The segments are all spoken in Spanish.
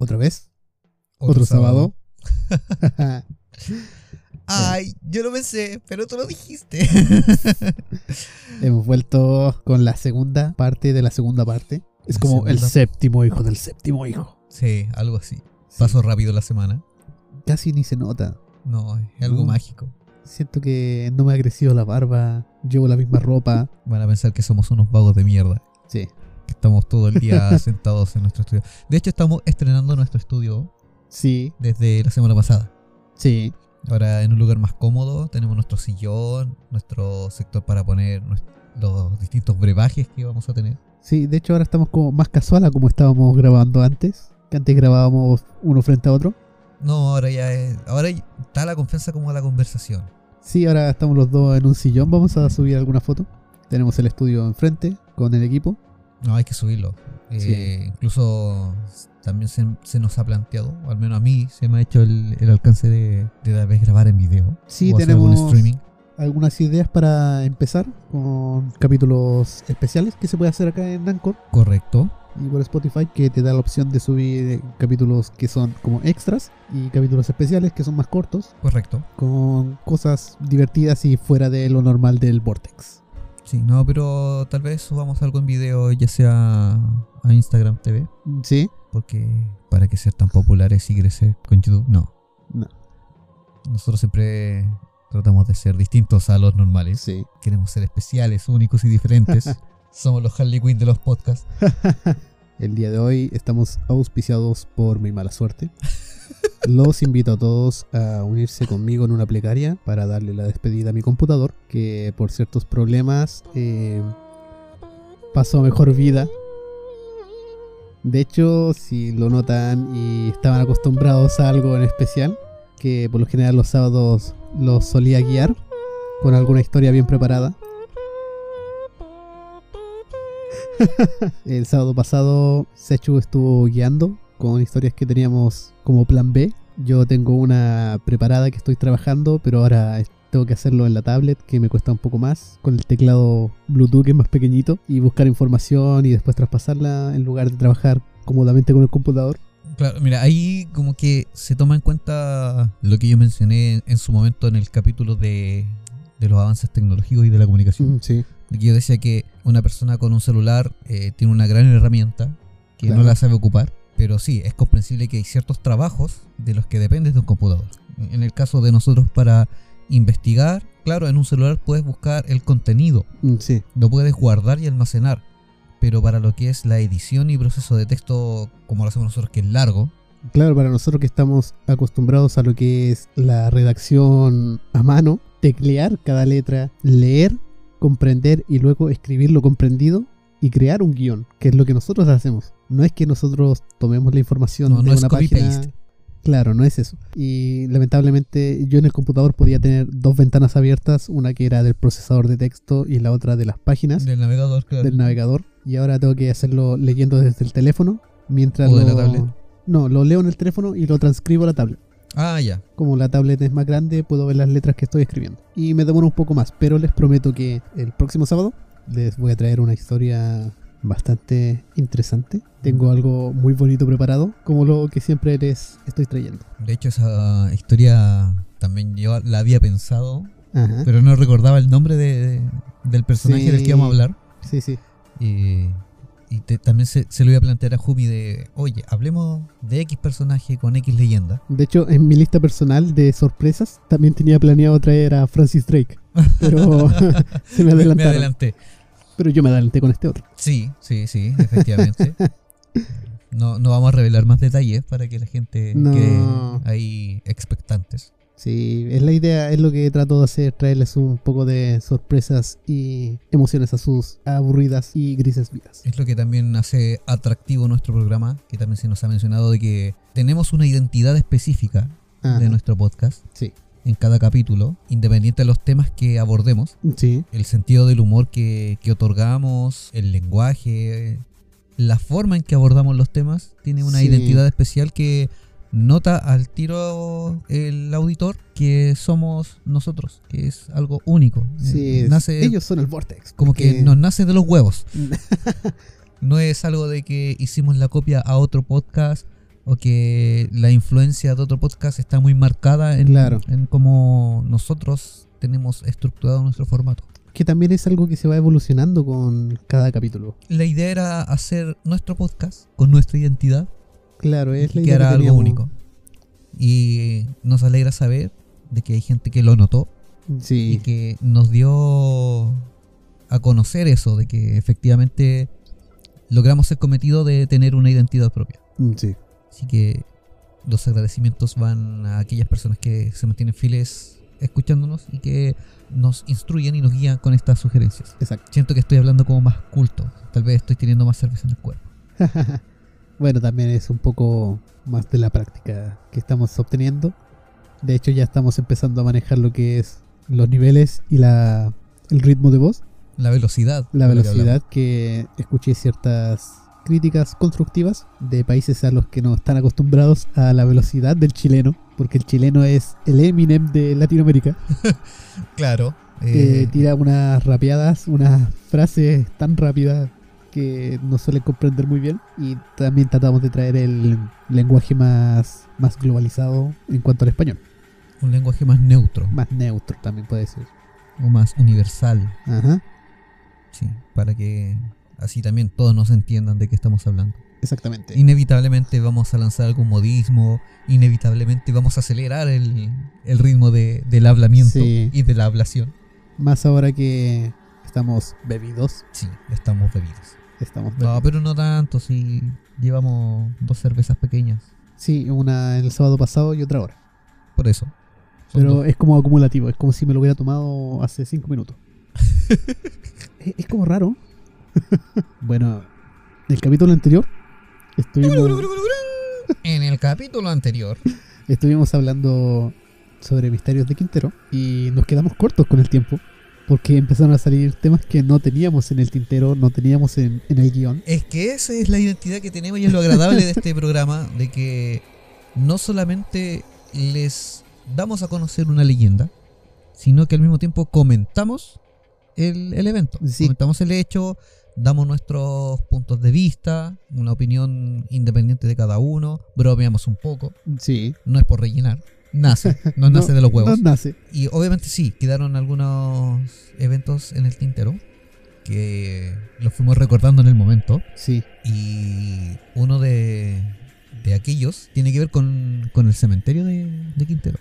¿Otra vez? ¿Otro, sábado? Ay, yo lo pensé, pero tú lo dijiste. Hemos vuelto con la segunda parte de la segunda parte. Es La como el séptimo hijo del séptimo hijo. sí, algo así. Pasó rápido la semana. Casi ni se nota. No, es algo No. mágico. Siento que no me ha crecido la barba. Llevo la misma ropa. Van a pensar que somos unos vagos de mierda. Que estamos todo el día sentados en nuestro estudio. De hecho, estamos estrenando nuestro estudio Sí. desde la semana pasada. Sí. Ahora en un lugar más cómodo, tenemos nuestro sillón, nuestro sector para poner los distintos brebajes que vamos a tener. Sí, de hecho ahora estamos como más casual a como estábamos grabando antes. Que antes grabábamos uno frente a otro. No, ahora ya es. Ahora está la confianza como la conversación. Sí, ahora estamos los dos en un sillón. Vamos a subir alguna foto. Tenemos el estudio enfrente con el equipo. No, hay que subirlo. Eh, Incluso también se, se nos ha planteado, o al menos a mí, se me ha hecho el, el alcance de, de tal vez grabar en video. Sí, o hacer algún tenemos streaming. algunas ideas para empezar con capítulos especiales que se puede hacer acá en Anchor Correcto. y por Spotify que te da la opción de subir capítulos que son como extras y capítulos especiales que son más cortos Correcto. con cosas divertidas y fuera de lo normal del Vortex. Sí, no, pero tal vez subamos algo en video, ya sea a Instagram TV. ¿Sí? Porque para que ser tan populares y crecer con YouTube, no. No. Nosotros siempre tratamos de ser distintos a los normales. Sí. Queremos ser especiales, únicos y diferentes. Somos los Harley Quinn de los podcasts. El día de hoy estamos auspiciados por mi mala suerte. Los invito a todos a unirse conmigo en una plegaria para darle la despedida a mi computador, que por ciertos problemas eh, pasó mejor vida. De hecho, si lo notan y estaban acostumbrados a algo en especial, que por lo general los sábados los solía guiar con alguna historia bien preparada. El sábado pasado Sechu estuvo guiando con historias que teníamos como plan B. Yo tengo una preparada que estoy trabajando, pero ahora tengo que hacerlo en la tablet, que me cuesta un poco más, con el teclado Bluetooth que es más pequeñito, y buscar información y después traspasarla en lugar de trabajar cómodamente con el computador. Claro, mira, ahí como que se toma en cuenta lo que yo mencioné en su momento en el capítulo de, de los avances tecnológicos y de la comunicación. Sí, De que Yo decía que una persona con un celular eh, tiene una gran herramienta que Claro. no la sabe ocupar, pero sí, es comprensible que hay ciertos trabajos de los que dependes de un computador. En el caso de nosotros para investigar, claro, en un celular puedes buscar el contenido, Mm, sí, lo puedes guardar y almacenar, pero para lo que es la edición y proceso de texto, como lo hacemos nosotros, que es largo, Claro, para nosotros que estamos acostumbrados a lo que es la redacción a mano, teclear cada letra, leer, comprender y luego escribir lo comprendido y crear un guion, que es lo que nosotros hacemos. No es que nosotros tomemos la información No, de no es una página. copy-paste. Claro, no es eso. Y lamentablemente yo en el computador podía tener dos ventanas abiertas, una que era del procesador de texto y la otra de las páginas del navegador, claro. del navegador. Y ahora tengo que hacerlo leyendo desde el teléfono mientras ¿O de lo... la tablet? No, lo leo en el teléfono y lo transcribo a la tablet. Ah, ya. Como la tablet es más grande, puedo ver las letras que estoy escribiendo. Y me demoro un poco más, pero les prometo que el próximo sábado les voy a traer una historia bastante interesante. Tengo algo muy bonito preparado, como lo que siempre les estoy trayendo. De hecho, esa historia también yo la había pensado, Ajá. pero no recordaba el nombre de, del personaje Sí. del que íbamos a hablar. Sí, sí. Y, y te- también se, se lo iba a plantear a Jumi de, oye, hablemos de X personaje con X leyenda. De hecho, en mi lista personal de sorpresas también tenía planeado traer a Francis Drake, pero se me Me adelantaron. adelanté. Pero yo me adelanté con este otro. Sí, sí, sí, efectivamente. No, no vamos a revelar más detalles para que la gente No. quede ahí expectantes. Sí, es la idea, es lo que trato de hacer, traerles un poco de sorpresas y emociones a sus aburridas y grises vidas. Es lo que también hace atractivo nuestro programa, que también se nos ha mencionado de que tenemos una identidad específica Ajá, de nuestro podcast Sí, en cada capítulo, independiente de los temas que abordemos, sí, el sentido del humor que, que otorgamos, el lenguaje, la forma en que abordamos los temas, tiene una Sí. identidad especial que nota al tiro el auditor que somos nosotros, que es algo único. sí. Eh, nace Ellos son el Vortex. como porque- que nos nace de los huevos. No es algo de que hicimos la copia a otro podcast o que la influencia de otro podcast está muy marcada en, Claro. en cómo nosotros tenemos estructurado nuestro formato. que también es algo que se va evolucionando con cada capítulo. La idea era hacer nuestro podcast con nuestra identidad Claro, es la y que idea era que algo único. Y nos alegra saber de que hay gente que lo notó y Sí, que nos dio a conocer eso, de que efectivamente logramos el cometido de tener una identidad propia. mm, sí, Así que los agradecimientos van a aquellas personas que se mantienen fieles escuchándonos y que nos instruyen y nos guían con estas sugerencias. exacto. Siento que estoy hablando como más culto. Tal vez estoy teniendo más cerveza en el cuerpo. bueno, también es un poco más de la práctica que estamos obteniendo. De hecho, ya estamos empezando a manejar lo que es los niveles y la, el ritmo de voz. La velocidad. La velocidad que escuché ciertas críticas constructivas de países a los que no están acostumbrados a la velocidad del chileno, porque el chileno es el Eminem de Latinoamérica. Claro. que eh, tira unas rapeadas, unas frases tan rápidas que no suelen comprender muy bien. Y también tratamos de traer el lenguaje más, más globalizado en cuanto al español. un lenguaje más neutro Más neutro también puede ser. o más universal. Ajá, Sí, para que así también todos nos entiendan de qué estamos hablando. exactamente. Inevitablemente vamos a lanzar algún modismo, inevitablemente vamos a acelerar el, el ritmo de- del hablamiento Sí. y de la hablación. Más ahora que estamos bebidos. Sí, estamos bebidos. Estamos No, bebidos. pero no tanto, si llevamos dos cervezas pequeñas. Sí, una el sábado pasado y otra ahora. Por eso. Pero dos. es como acumulativo, es como si me lo hubiera tomado hace cinco minutos. es, es como raro. bueno, el capítulo anterior estuvimos, En el capítulo anterior, estuvimos hablando sobre misterios de Quintero y nos quedamos cortos con el tiempo porque empezaron a salir temas que no teníamos en el tintero, no teníamos en, en el guion. es que esa es la identidad que tenemos y es lo agradable de este programa, de que no solamente les damos a conocer una leyenda, sino que al mismo tiempo comentamos el, el evento. Sí. Comentamos el hecho, damos nuestros puntos de vista, una opinión independiente de cada uno, bromeamos un poco, Sí, no es por rellenar, nace, no nace de los huevos. Nace. Y obviamente sí, quedaron algunos eventos en el tintero que los fuimos recordando en el momento. Sí, Y uno de, de aquellos tiene que ver con, con el cementerio de, de Quintero.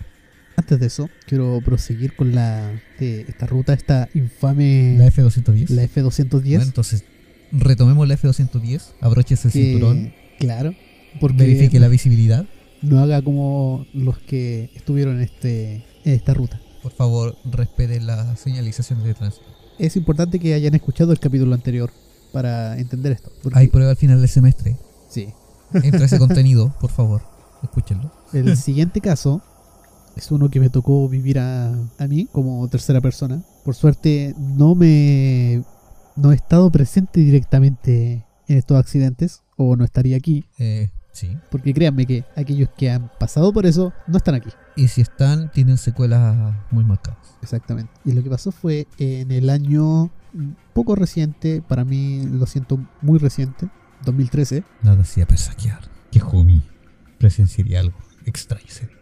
Antes de eso, quiero proseguir con la de esta ruta, esta infame La F210. la F210. Bueno, entonces, retomemos la F210, abróchese el que- cinturón, Claro, porque verifique la visibilidad. no haga como los que estuvieron en, este, en esta ruta. Por favor, respete las señalizaciones de tránsito. Es importante que hayan escuchado el capítulo anterior para entender esto. Hay prueba al final del semestre. sí. Entra ese contenido, por favor, escúchenlo. El siguiente caso es uno que me tocó vivir a, a mí como tercera persona. Por suerte no me no he estado presente directamente en estos accidentes o no estaría aquí, Eh, sí. porque créanme que aquellos que han pasado por eso no están aquí. Y si están, tienen secuelas muy marcadas. Exactamente. Y lo que pasó fue en el año poco reciente, para mí lo siento muy reciente, 2013. Nada hacía presagiar que Jumi presenciaría algo extraño ese día.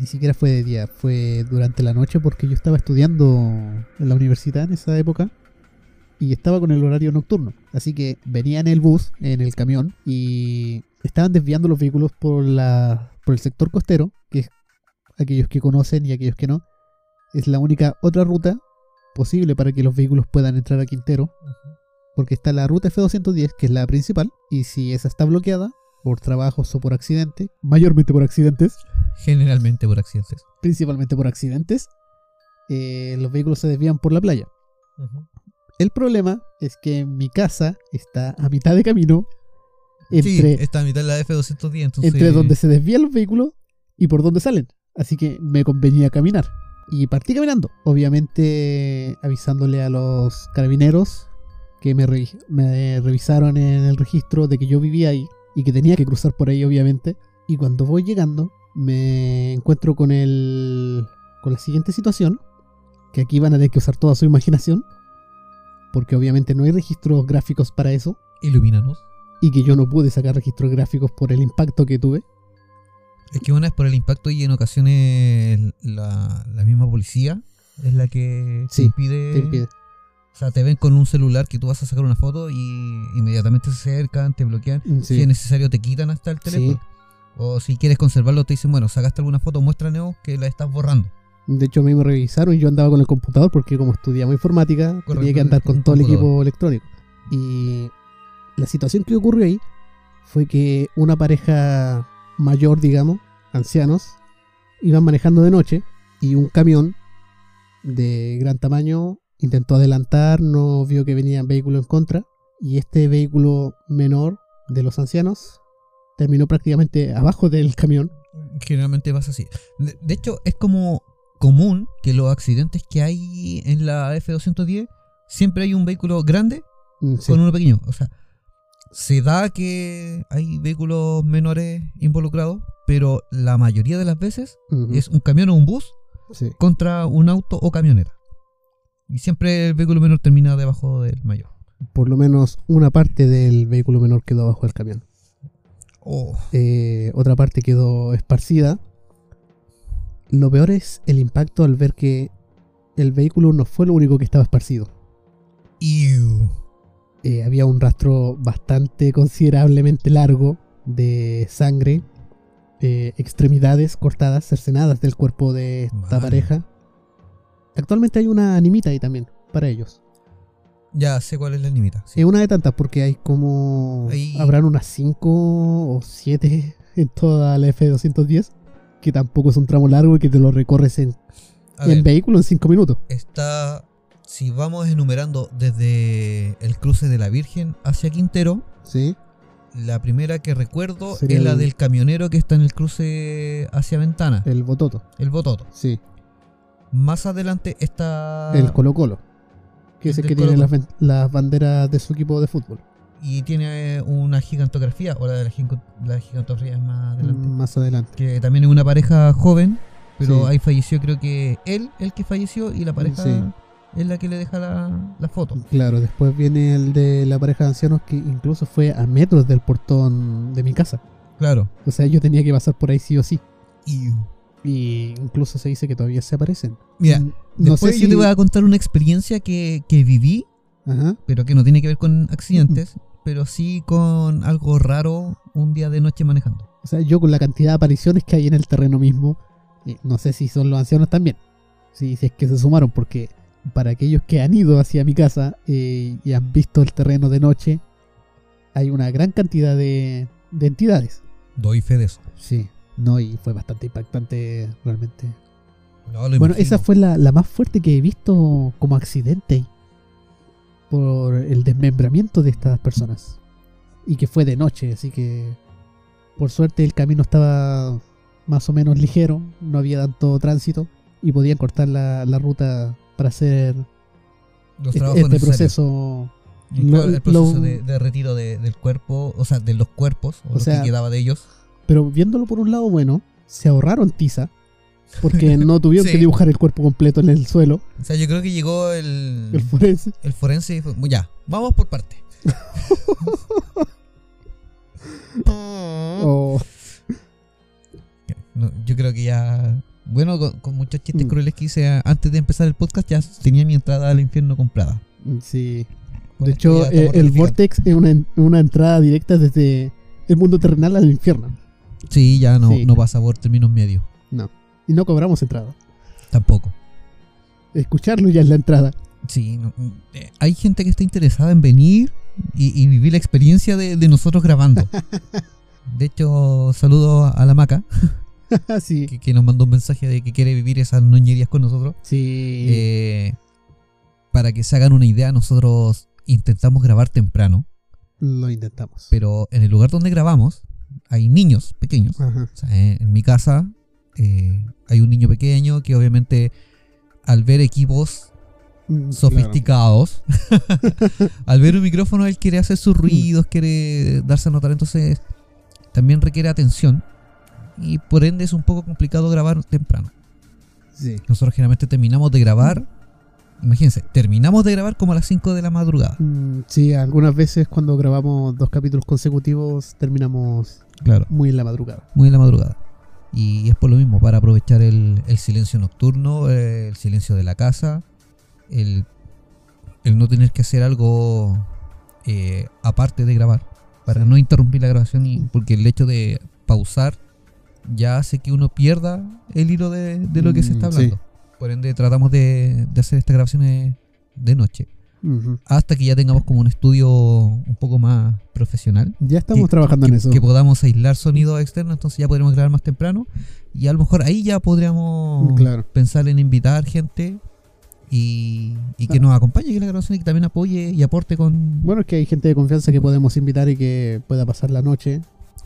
Ni siquiera fue de día, fue durante la noche porque yo estaba estudiando en la universidad en esa época y estaba con el horario nocturno. Así que venía en el bus, en el camión, y estaban desviando los vehículos por, la, por el sector costero, que es aquellos que conocen y aquellos que no. Es la única otra ruta posible para que los vehículos puedan entrar a Quintero, porque está la ruta F210, que es la principal, y si esa está bloqueada, por trabajos o por accidente, mayormente por accidentes, Generalmente por accidentes. principalmente por accidentes, eh, los vehículos se desvían por la playa. El problema es que mi casa está a mitad de camino entre, sí, está a mitad de la F210, entonces... entre donde se desvían los vehículos y por donde salen. Así que me convenía caminar. Y partí caminando. Obviamente avisándole a los carabineros que me, revi- me revisaron en el registro de que yo vivía ahí y que tenía que cruzar por ahí, obviamente. Y cuando voy llegando, me encuentro con el. con la siguiente situación. Que aquí van a tener que usar toda su imaginación. Porque obviamente no hay registros gráficos para eso. Ilumínanos. Y que yo no pude sacar registros gráficos por el impacto que tuve. Es que una es por el impacto y en ocasiones la, la misma policía es la que te impide... Te impide. O sea, te ven con un celular que tú vas a sacar una foto y inmediatamente se acercan, te bloquean. Mm, Sí. Si es necesario, te quitan hasta el teléfono. O si quieres conservarlo, te dicen, bueno, sacaste alguna foto, muéstranos que la estás borrando. De hecho, a mí me revisaron y yo andaba con el computador porque como estudiamos informática, tenía que andar con todo el equipo electrónico. Y la situación que ocurrió ahí fue que una pareja mayor, digamos, ancianos, iban manejando de noche y un camión de gran tamaño intentó adelantar, no vio que venía vehículo en contra y este vehículo menor de los ancianos terminó prácticamente abajo del camión. Generalmente pasa así. De, de hecho, es como común que los accidentes que hay en la F210 siempre hay un vehículo grande Mm, sí. con uno pequeño. O sea, se da que hay vehículos menores involucrados, pero la mayoría de las veces es un camión o un bus sí. contra un auto o camioneta. Y siempre el vehículo menor termina debajo del mayor. por lo menos una parte del vehículo menor quedó abajo del camión. Oh, Eh, otra parte quedó esparcida. Lo peor es el impacto al ver que el vehículo no fue lo único que estaba esparcido. ew. Eh, había un rastro bastante considerablemente largo de sangre, eh, extremidades cortadas, cercenadas del cuerpo de esta pareja. Actualmente hay una animita ahí también, para ellos. Ya sé cuál es la limita. sí. Es una de tantas porque hay como... Habrán unas 5 o 7 en toda la F210, que tampoco es un tramo largo y que te lo recorres en, en ver, vehículo en 5 minutos. está. Si vamos enumerando desde el cruce de la Virgen hacia Quintero, Sí, la primera que recuerdo Sería es la el- del camionero que está en el cruce hacia Ventana, el Bototo. el Bototo. Sí, Más adelante está. el Colo Colo. Que es el que tiene las, banderas de su equipo de fútbol. Y tiene una gigantografía, o la de la, la gigantografía es más adelante. Mm, Más adelante. Que también es una pareja joven, pero Sí. ahí falleció, creo que él, el que falleció, y la pareja Sí. es la que le deja la, la foto. Claro, después viene el de la pareja de ancianos que incluso fue a metros del portón de mi casa. Claro. O sea, yo tenía que pasar por ahí sí o sí. Y Y incluso se dice que todavía se aparecen. mira, Mm, no después sé yo si... te voy a contar una experiencia que, que viví, Ajá. pero que no tiene que ver con accidentes, pero sí con algo raro un día de noche manejando. O sea, yo con la cantidad de apariciones que hay en el terreno mismo, eh, no sé si son los ancianos también. Si, si es que se sumaron, porque para aquellos que han ido hacia mi casa eh, y han visto el terreno de noche, hay una gran cantidad de, de entidades. Doy fe de eso. Sí, no, y fue bastante impactante realmente. No, Bueno, imagino. esa fue la, la más fuerte que he visto como accidente por el desmembramiento de estas personas. Y que fue de noche, así que por suerte el camino estaba más o menos ligero, no había tanto tránsito y podían cortar la, la ruta para hacer Los este, este proceso. Lo- el proceso lo- de, de retiro de- del cuerpo, o sea, de los cuerpos, o, O lo sea, que quedaba de ellos. Pero viéndolo por un lado bueno, se ahorraron tiza, porque no tuvieron Sí. que dibujar el cuerpo completo en el suelo, O sea, yo creo que llegó el, el forense. el forense y fue, ya, vamos por parte. o- No, yo creo que ya. Bueno, con, con muchos chistes Mm. crueles que hice antes de empezar el podcast, ya tenía mi entrada al infierno comprada. sí. Con De hecho, eh, el. Vortex es una, una entrada directa desde el mundo terrenal al infierno. Sí, ya no, Sí. no pasa por términos medios. Y no cobramos entrada. Tampoco. Escucharlo ya es la entrada. Sí, no, mm, eh, hay gente que está interesada en venir y, y vivir la experiencia de, de nosotros grabando. De hecho, saludo a la maca. sí. que, que nos mandó un mensaje de que quiere vivir esas noñerías con nosotros. Sí. Eh, para que se hagan una idea, nosotros intentamos grabar temprano, lo intentamos. pero en el lugar donde grabamos hay niños pequeños. Ajá. O sea, en, en mi casa eh, hay un niño pequeño que obviamente al ver equipos Mm, sofisticados, al ver un micrófono él quiere hacer sus ruidos, quiere darse a notar, entonces también requiere atención y por ende es un poco complicado grabar temprano. Sí. Nosotros generalmente terminamos de grabar, imagínense, terminamos de grabar como a las 5 de la madrugada. Mm, sí, algunas veces cuando grabamos dos capítulos consecutivos terminamos Claro, muy en la madrugada. muy en la madrugada. Y es por lo mismo, para aprovechar el, el silencio nocturno, eh, el silencio de la casa, el, el no tener que hacer algo eh, aparte de grabar, para no interrumpir la grabación, y, porque el hecho de pausar ya hace que uno pierda el hilo de, de lo que se está Mm, sí. Por ende, tratamos de, de hacer estas grabaciones de noche, hasta que ya tengamos como un estudio un poco más profesional Ya estamos que- trabajando que, en eso. que podamos aislar sonidos externos, entonces ya podremos grabar más temprano y a lo mejor ahí ya podríamos Claro. pensar en invitar gente y, y que Ah. nos acompañe en la grabación y que también apoye y aporte con... Bueno, es que hay gente de confianza que podemos invitar y que pueda pasar la noche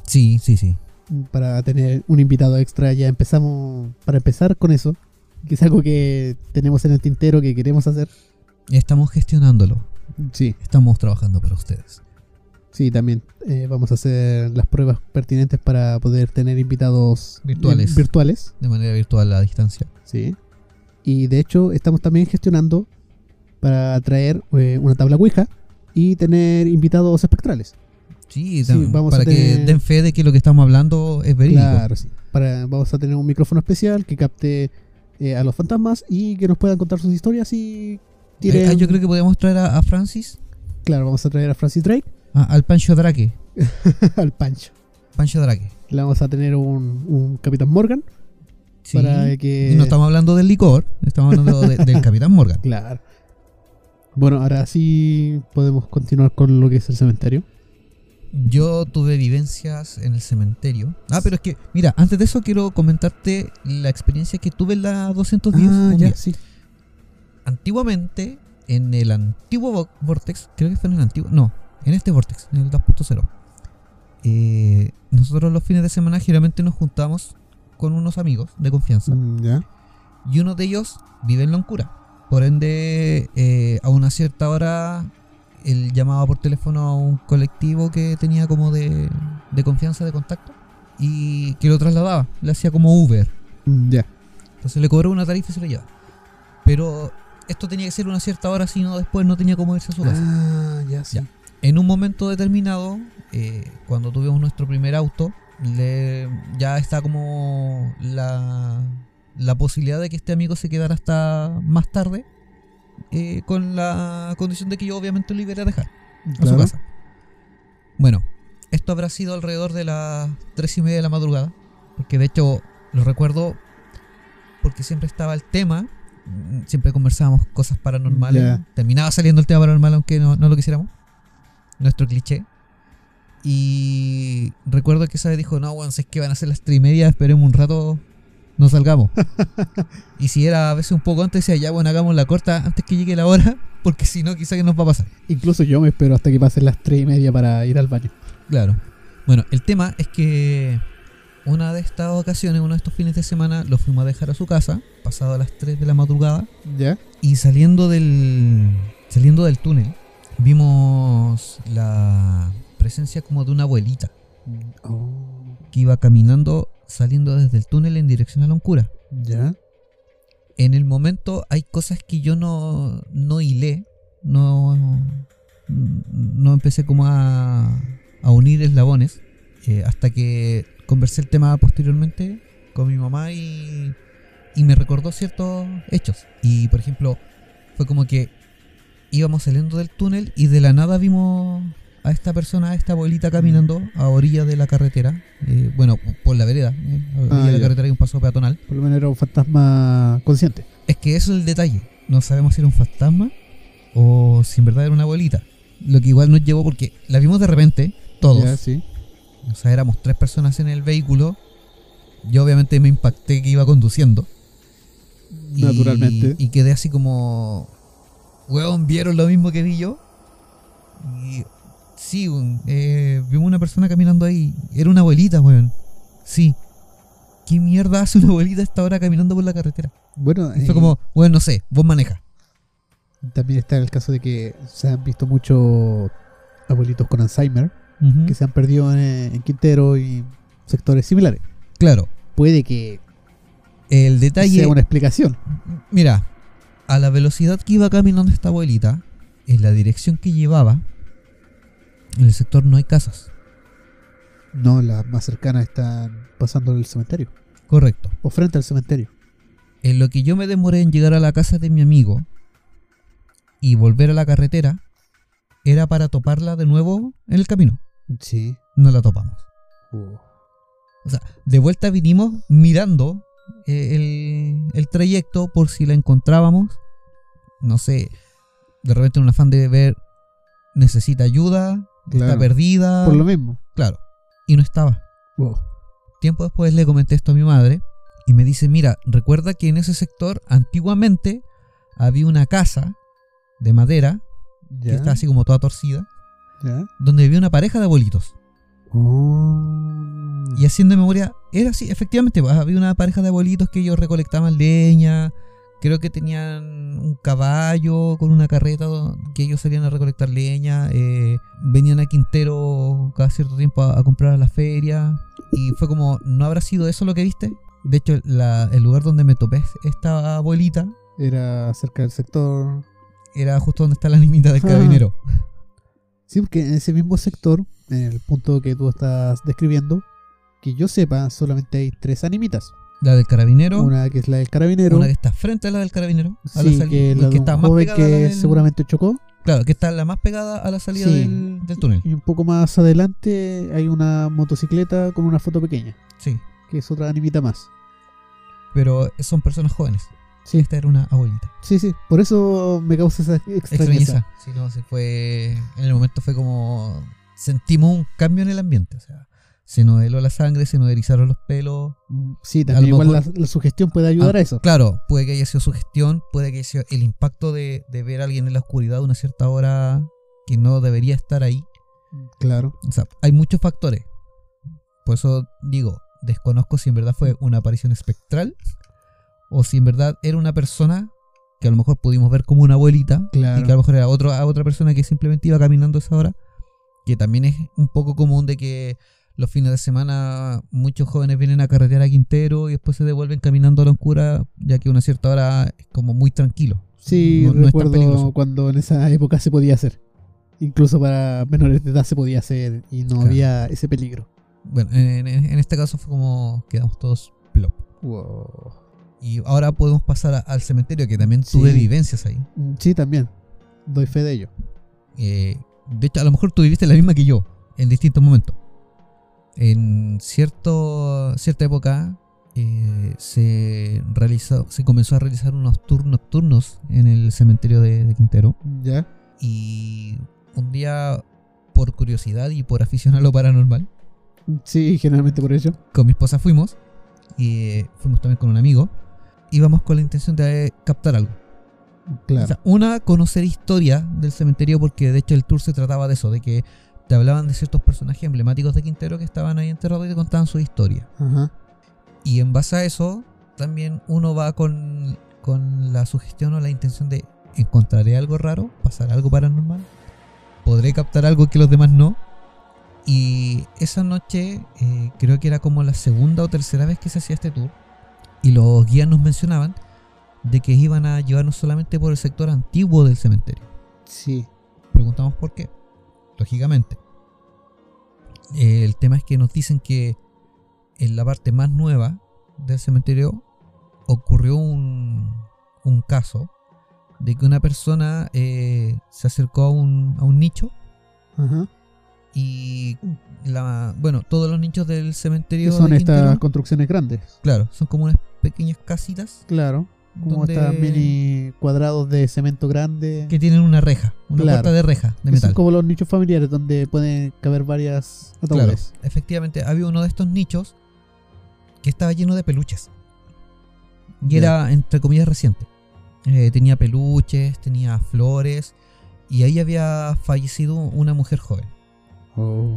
Sí, sí, sí. para tener un invitado extra. Ya empezamos, para empezar con eso, que es algo que tenemos en el tintero que queremos hacer. Estamos gestionándolo, Sí, estamos trabajando para ustedes. sí, también eh, vamos a hacer las pruebas pertinentes para poder tener invitados Virtuales. eh, virtuales, De manera virtual a distancia. sí. Y de hecho estamos también gestionando para traer eh, una tabla Ouija y tener invitados espectrales. Sí, Sí, vamos a para que tener- den fe de que lo que estamos hablando es verídico. Claro, sí. Para, vamos a tener un micrófono especial que capte eh, a los fantasmas y que nos puedan contar sus historias y tiren- Ah, yo creo que podemos traer a, a Francis, Claro, vamos a traer a Francis Drake, a- al Pancho Drake. al Pancho. Pancho Drake. Le vamos a tener un, un Capitán Morgan Sí. para que... Y no estamos hablando del licor, estamos hablando de- del Capitán Morgan. Claro. Bueno, ahora sí podemos continuar con lo que es el cementerio. Yo tuve vivencias en el cementerio. Ah, pero es que, mira, antes de eso quiero comentarte la experiencia que tuve en la 210. Ah, ya, sí. Antiguamente, en el antiguo Vo- Vortex, creo que fue en el antiguo, no, en este Vortex, en el 2.0. eh, nosotros los fines de semana generalmente nos juntamos con unos amigos de confianza. Mm, ya. y uno de ellos vive en Loncura. Por ende, eh, a una cierta hora, él llamaba por teléfono a un colectivo que tenía como de, de confianza, de contacto, y que lo trasladaba, le hacía como Uber. Mm, ya. Entonces le cobró una tarifa y se lo llevaba. Pero esto tenía que ser una cierta hora, si no después no tenía cómo irse a su casa. Ah, ya, sí. Ya. En un momento determinado, eh, cuando tuvimos nuestro primer auto, le- ya está como la, la posibilidad de que este amigo se quedara hasta más tarde, eh, con la condición de que yo obviamente lo iba a dejar a su casa. Bueno, esto habrá sido alrededor de las tres y media de la madrugada, porque de hecho lo recuerdo porque siempre estaba el tema, siempre conversábamos cosas paranormales, terminaba saliendo el tema paranormal aunque no, no lo quisiéramos, nuestro cliché. Y recuerdo que esa vez dijo, no, bueno, si es que van a ser las tres y media, esperemos un rato, no salgamos. y si era a veces un poco antes, decía, ya bueno, hagamos la corta antes que llegue la hora, porque si no, quizá que nos va a pasar. Incluso yo me espero hasta que pasen las tres y media para ir al baño. Claro. Bueno, el tema es que una de estas ocasiones, uno de estos fines de semana, lo fuimos a dejar a su casa, pasado a las 3 de la madrugada, ¿Ya? y saliendo del saliendo del túnel, vimos la presencia como de una abuelita Oh, que iba caminando saliendo desde el túnel en dirección a la Loncura. ¿Ya? En el momento hay cosas que yo no, no hilé, no, no empecé como a, a unir eslabones, eh, hasta que conversé el tema posteriormente con mi mamá y, y me recordó ciertos hechos. Y por ejemplo, fue como que íbamos saliendo del túnel y de la nada vimos a esta persona, a esta abuelita caminando a orillas de la carretera, eh, bueno, por la vereda, eh, a orilla Ah, de la carretera hay un paso peatonal. Por lo menos era un fantasma consciente. Es que eso es el detalle. No sabemos si era un fantasma o si en verdad era una abuelita. Lo que igual nos llevó porque la vimos de repente, todos. Ya, sí. O sea, éramos tres personas en el vehículo. Yo obviamente me impacté que iba conduciendo. Y- Naturalmente. Y, quedé así como. Weón, ¿vieron lo mismo que vi yo? Y sí, weón, eh, vimos una persona caminando ahí. Era una abuelita, weón. Sí. ¿Qué mierda hace una abuelita a esta hora caminando por la carretera? Bueno, Y eh, fue como, weón, no sé, vos manejas. también está el caso de que se han visto muchos abuelitos con Alzheimer que se han perdido en, en Quintero y sectores similares. Claro, Puede que el detalle. sea una explicación. Mira, a la velocidad que iba caminando esta abuelita, en la dirección que llevaba, en el sector no hay casas. No, las más cercanas están pasando el cementerio Correcto. o frente al cementerio. En lo que yo me demoré en llegar a la casa de mi amigo y volver a la carretera, era para toparla de nuevo en el camino. Sí. No la topamos. Uh, O sea, de vuelta vinimos mirando eh, el, el trayecto por si la encontrábamos. No sé, de repente un afán de ver, necesita ayuda, está perdida. Por lo mismo. Claro. Y no estaba. Uh, Tiempo después le comenté esto a mi madre y me dice, mira, recuerda que en ese sector antiguamente había una casa de madera que está así como toda torcida, ya. donde vivía una pareja de abuelitos. Oh. Y haciendo memoria, era así, efectivamente, pues, había una pareja de abuelitos que ellos recolectaban leña, creo que tenían un caballo con una carreta que ellos salían a recolectar leña, eh, venían a Quintero cada cierto tiempo a, a comprar a la feria, y fue como, ¿no habrá sido eso lo que viste? De hecho, la- el lugar donde me topé esta abuelita Era cerca del sector. era justo donde está la nimita del Ah. carabinero. Sí, porque en ese mismo sector, en el punto que tú estás describiendo, que yo sepa, solamente hay tres animitas. La del carabinero, una, Una que es la del carabinero. que está frente a la del carabinero, a la Sí, salida, que la un está más pegada que del- seguramente chocó. Claro, que está la más pegada a la salida Sí. del, del túnel. Y un poco más adelante hay una motocicleta con una foto pequeña, Sí, que es otra animita más. pero son personas jóvenes. Sí. Esta era una abuelita. Sí, sí, por eso me causa esa extrañeza. Extrañeza. Sí, no, se fue. En el momento fue como. Sentimos un cambio en el ambiente. O sea, se nos heló la sangre, se nos erizaron los pelos. Mm, Sí, también lo igual mejor- la, la sugestión puede ayudar Ah, a eso. Claro, puede que haya sido su gestión, puede que haya sido el impacto de, de ver a alguien en la oscuridad a una cierta hora que no debería estar ahí. Claro. O sea, hay muchos factores. Por eso digo, desconozco si en verdad fue una aparición espectral o si en verdad era una persona que a lo mejor pudimos ver como una abuelita Claro. y que a lo mejor era otro, a otra persona que simplemente iba caminando esa hora. Que también es un poco común de que los fines de semana muchos jóvenes vienen a carretera a Quintero y después se devuelven caminando a la oscura, ya que a una cierta hora es como muy tranquilo. Sí, No- recuerdo cuando en esa época se podía hacer. Incluso para menores de edad se podía hacer y no Claro. había ese peligro. Bueno, en, este caso fue como quedamos todos plop. Wow. Y ahora podemos pasar a- al cementerio, que también Sí. tuve vivencias ahí. Mm, Sí, también. Doy fe de ello. Eh, de hecho, a lo mejor tú viviste la misma que yo, en distintos momentos. En cierto, cierta época eh, se, realizó, se comenzó a realizar unos tours nocturnos en el cementerio de, de Quintero. ¿Ya? Y un día, por curiosidad y por afición a lo paranormal, Sí, generalmente por ello. con mi esposa fuimos. Y eh, fuimos también con un amigo. Íbamos con la intención de captar algo. Claro. O sea, una, conocer historia del cementerio, porque de hecho el tour se trataba de eso, de que te hablaban de ciertos personajes emblemáticos de Quintero que estaban ahí enterrados y te contaban su historia. Ajá. Y en base a eso, también uno va con, con la sugestión o la intención de encontraré algo raro, pasar algo paranormal, podré captar algo que los demás no. Y esa noche, eh, creo que era como la segunda o tercera vez que se hacía este tour, y los guías nos mencionaban de que iban a llevarnos solamente por el sector antiguo del cementerio. Sí. Preguntamos por qué. Lógicamente. Eh, el tema es que nos dicen que en la parte más nueva del cementerio ocurrió un, un caso de que una persona eh, se acercó a un, a un nicho y la, bueno, todos los nichos del cementerio son de estas construcciones grandes. claro, son como unas pequeñas casitas Claro. Como estas mini cuadrados de cemento grande. que tienen una reja, una Claro. puerta de reja de metal. como los nichos familiares donde pueden caber varias Claro, ataúdes. efectivamente, había uno de estos nichos que estaba lleno de peluches. Y era, entre comillas, reciente. Eh, tenía peluches, tenía flores, y ahí había fallecido una mujer joven. Oh.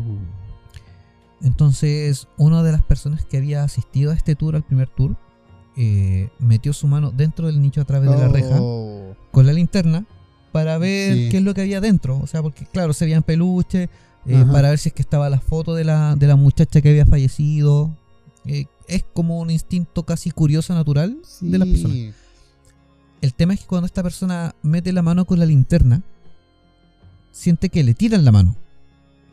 Entonces, una de las personas que había asistido a este tour, al primer tour, eh, metió su mano dentro del nicho a través de la reja con la linterna para ver Sí. qué es lo que había dentro. O sea, porque claro, se veían peluches, eh, para ver si es que estaba la foto de la, de la muchacha que había fallecido. Eh, es como un instinto casi curioso natural de las personas. El tema es que cuando esta persona mete la mano con la linterna, siente que le tiran la mano.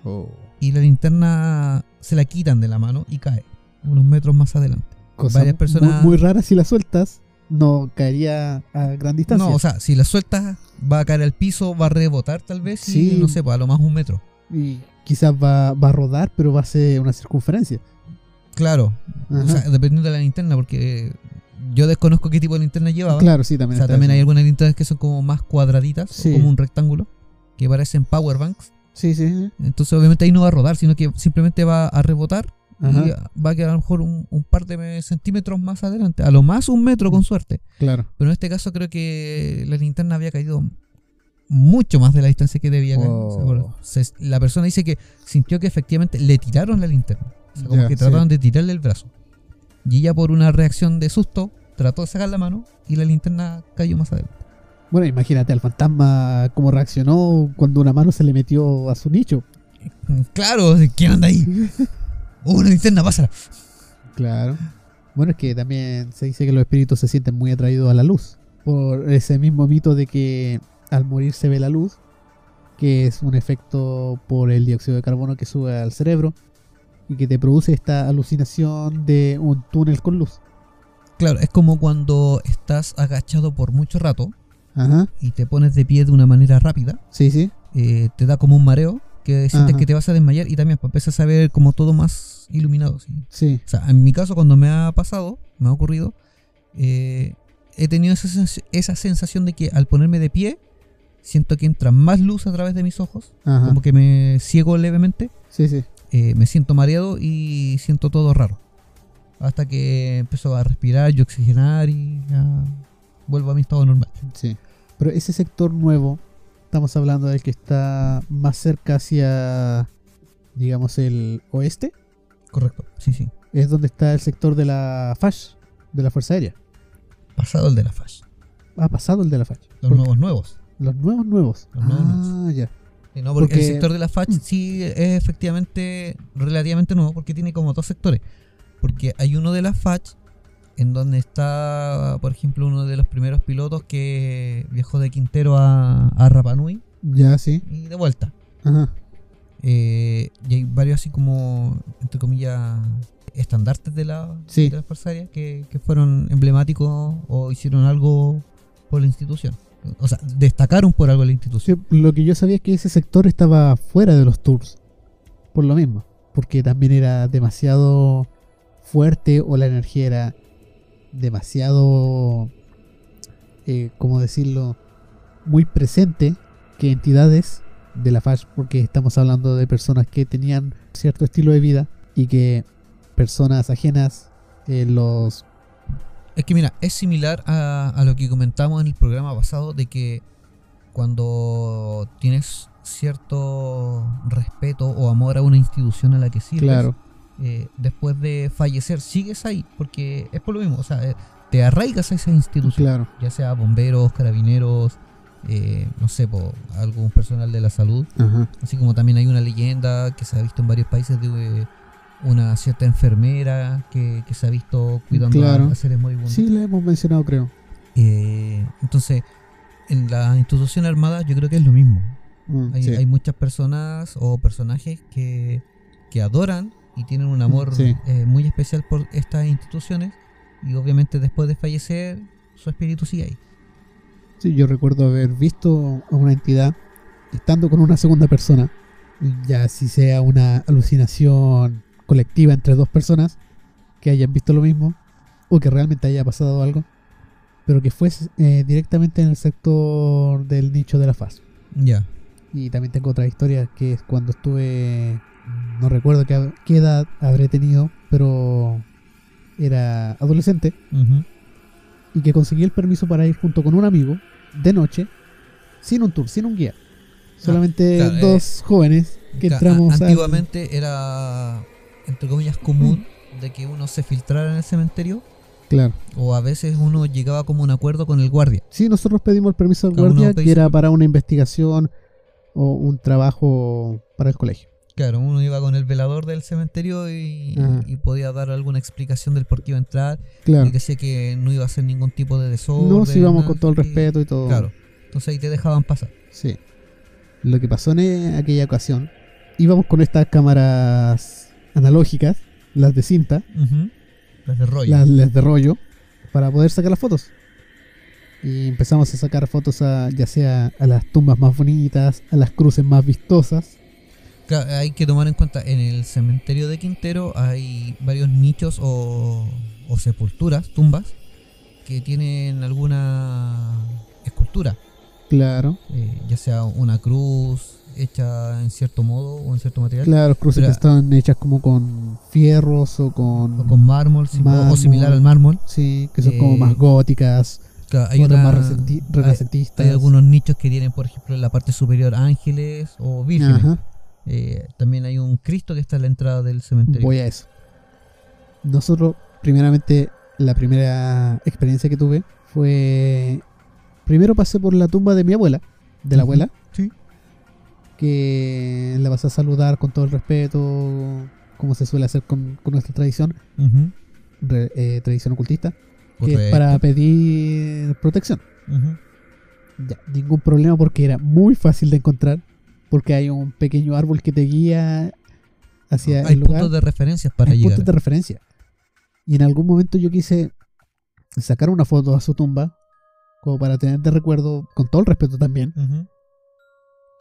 Oh. Y la linterna se la quitan de la mano y cae unos metros más adelante. Cosa Varias personas- muy, muy rara si la sueltas, no caería a gran distancia. No, o sea, si la sueltas, va a caer al piso, va a rebotar tal vez, Sí. y no sé, pues a lo más un metro. y quizás va, va a rodar, pero va a ser una circunferencia. Claro, o sea, dependiendo de la linterna, porque yo desconozco qué tipo de linterna llevaba. Claro, sí, o también. sea, está también hay algunas linternas que son como más cuadraditas, o Sí. como un rectángulo, que parecen power banks. Sí, sí. sí. Entonces, obviamente ahí no va a rodar, sino que simplemente va a rebotar Ajá, y va a quedar a lo mejor un, un par de centímetros más adelante, a lo más un metro con suerte. claro. Pero en este caso creo que la linterna había caído mucho más de la distancia que debía caer. O sea, Oh. la persona dice que sintió que efectivamente le tiraron la linterna. O sea, como que sí. trataron de tirarle el brazo. Y ella por una reacción de susto trató de sacar la mano y la linterna cayó más adelante. Bueno, imagínate al fantasma cómo reaccionó cuando una mano se le metió a su nicho. Claro, ¿quién anda ahí? ¡Oh, una linterna, pásala! Claro. Bueno, es que también se dice que los espíritus se sienten muy atraídos a la luz. Por ese mismo mito de que al morir se ve la luz, que es un efecto por el dióxido de carbono que sube al cerebro y que te produce esta alucinación de un túnel con luz. Claro, es como cuando estás agachado por mucho rato Ajá. y te pones de pie de una manera rápida. Sí, sí. eh, te da como un mareo que sientes Ajá. que te vas a desmayar y también pues, empiezas a ver como todo más iluminado. ¿sí? Sí. O sea, en mi caso, cuando me ha pasado, me ha ocurrido, eh, he tenido esa, sens- esa sensación de que al ponerme de pie, siento que entra más luz a través de mis ojos, Ajá. como que me ciego levemente, Sí, sí. eh, me siento mareado y siento todo raro. Hasta que empiezo a respirar y oxigenar y ya vuelvo a mi estado normal. Sí. Pero ese sector nuevo, estamos hablando del que está más cerca hacia, digamos, el oeste, Correcto, sí, sí. es donde está el sector de la FASH, de la Fuerza Aérea. Pasado el de la FASH. Ha pasado el de la FASH. Los nuevos nuevos. Los nuevos nuevos. Los nuevos ah, ya. Sí, no, porque, Porque- el sector de la FACH sí es efectivamente relativamente nuevo porque tiene como dos sectores. Porque hay uno de la FACH en donde está, por ejemplo, uno de los primeros pilotos que viajó de Quintero a, a Rapa Nui Ya, sí. y de vuelta. Ajá. Eh, y hay varios así como, entre comillas, estandartes de la, Sí. de la Fuerza Aérea que, que fueron emblemáticos o hicieron algo por la institución. O sea, destacaron por algo la institución. Sí, lo que yo sabía es que ese sector estaba fuera de los tours. Por lo mismo. Porque también era demasiado fuerte o la energía era demasiado, eh, ¿cómo decirlo? Muy presente que entidades de la FASH, porque estamos hablando de personas que tenían cierto estilo de vida y que personas ajenas eh, los... Es que mira, es similar a, a lo que comentamos en el programa pasado de que cuando tienes cierto respeto o amor a una institución a la que sirves, Claro, eh, después de fallecer sigues ahí, porque es por lo mismo, o sea, eh, te arraigas a esa institución, claro. ya sea bomberos, carabineros, eh, no sé, po, algún personal de la salud, Ajá. así como también hay una leyenda que se ha visto en varios países de eh, una cierta enfermera que, que se ha visto cuidando Claro. a, seres moribundos. Sí, le hemos mencionado, creo. Eh, entonces, en la institución armada yo creo que es lo mismo. Mm, Hay, sí. hay muchas personas o personajes que, que adoran y tienen un amor Sí. eh, muy especial por estas instituciones y obviamente después de fallecer su espíritu sigue ahí. Sí, yo recuerdo haber visto a una entidad estando con una segunda persona, ya si sea una alucinación colectiva entre dos personas que hayan visto lo mismo o que realmente haya pasado algo, pero que fue eh, directamente en el sector del nicho de la faz. Ya. Y también tengo otra historia que es cuando estuve, no recuerdo qué, qué edad habré tenido, pero era adolescente Ujú. Y que conseguí el permiso para ir junto con un amigo de noche, sin un tour, sin un guía. Solamente claro, eh, dos jóvenes que Ca- entramos a- Antiguamente era, entre comillas, común Mm. de que uno se filtrara en el cementerio Claro. o a veces uno llegaba como un acuerdo con el guardia. Sí, nosotros pedimos el permiso uno guardia, que era para una investigación o un trabajo para el colegio. Claro, uno iba con el velador del cementerio y, podía dar alguna explicación del por qué iba a entrar Claro. y decía que no iba a hacer ningún tipo de desorden. No, si íbamos nada, con todo el respeto y todo. Claro, entonces ahí te dejaban pasar. Sí. Lo que pasó en eh, aquella ocasión, íbamos con estas cámaras analógicas, las de cinta. Las de rollo. las, las de rollo, para poder sacar las fotos. Y empezamos a sacar fotos a, ya sea a las tumbas más bonitas, a las cruces más vistosas. Hay que tomar en cuenta, en el cementerio de Quintero hay varios nichos o, o sepulturas, tumbas, que tienen alguna escultura, Claro, eh, ya sea una cruz hecha en cierto modo o en cierto material, claro, cruces Pero- que están hechas como con fierros o con... o con mármol, o similar al mármol. Sí, que son como Eh, más góticas, Claro, hay, otras más hay- renacentistas. hay algunos nichos que tienen, por ejemplo, en la parte superior ángeles o vírgenes. Ajá. Eh, también hay un Cristo que está en la entrada del cementerio. Voy a eso. Nosotros, primeramente, la primera experiencia que tuve fue. Primero pasé por la tumba de mi abuela, de la abuela, Sí. que la vas a saludar con todo el respeto, como se suele hacer con, con nuestra tradición, re- eh, tradición ocultista, que es para pedir protección. Ya, ningún problema porque era muy fácil de encontrar, porque hay un pequeño árbol que te guía hacia Hay el lugar. puntos de referencias para hay llegar. puntos de referencia. Y en algún momento yo quise sacar una foto a su tumba, como para tener de recuerdo, con todo el respeto también. Ujú.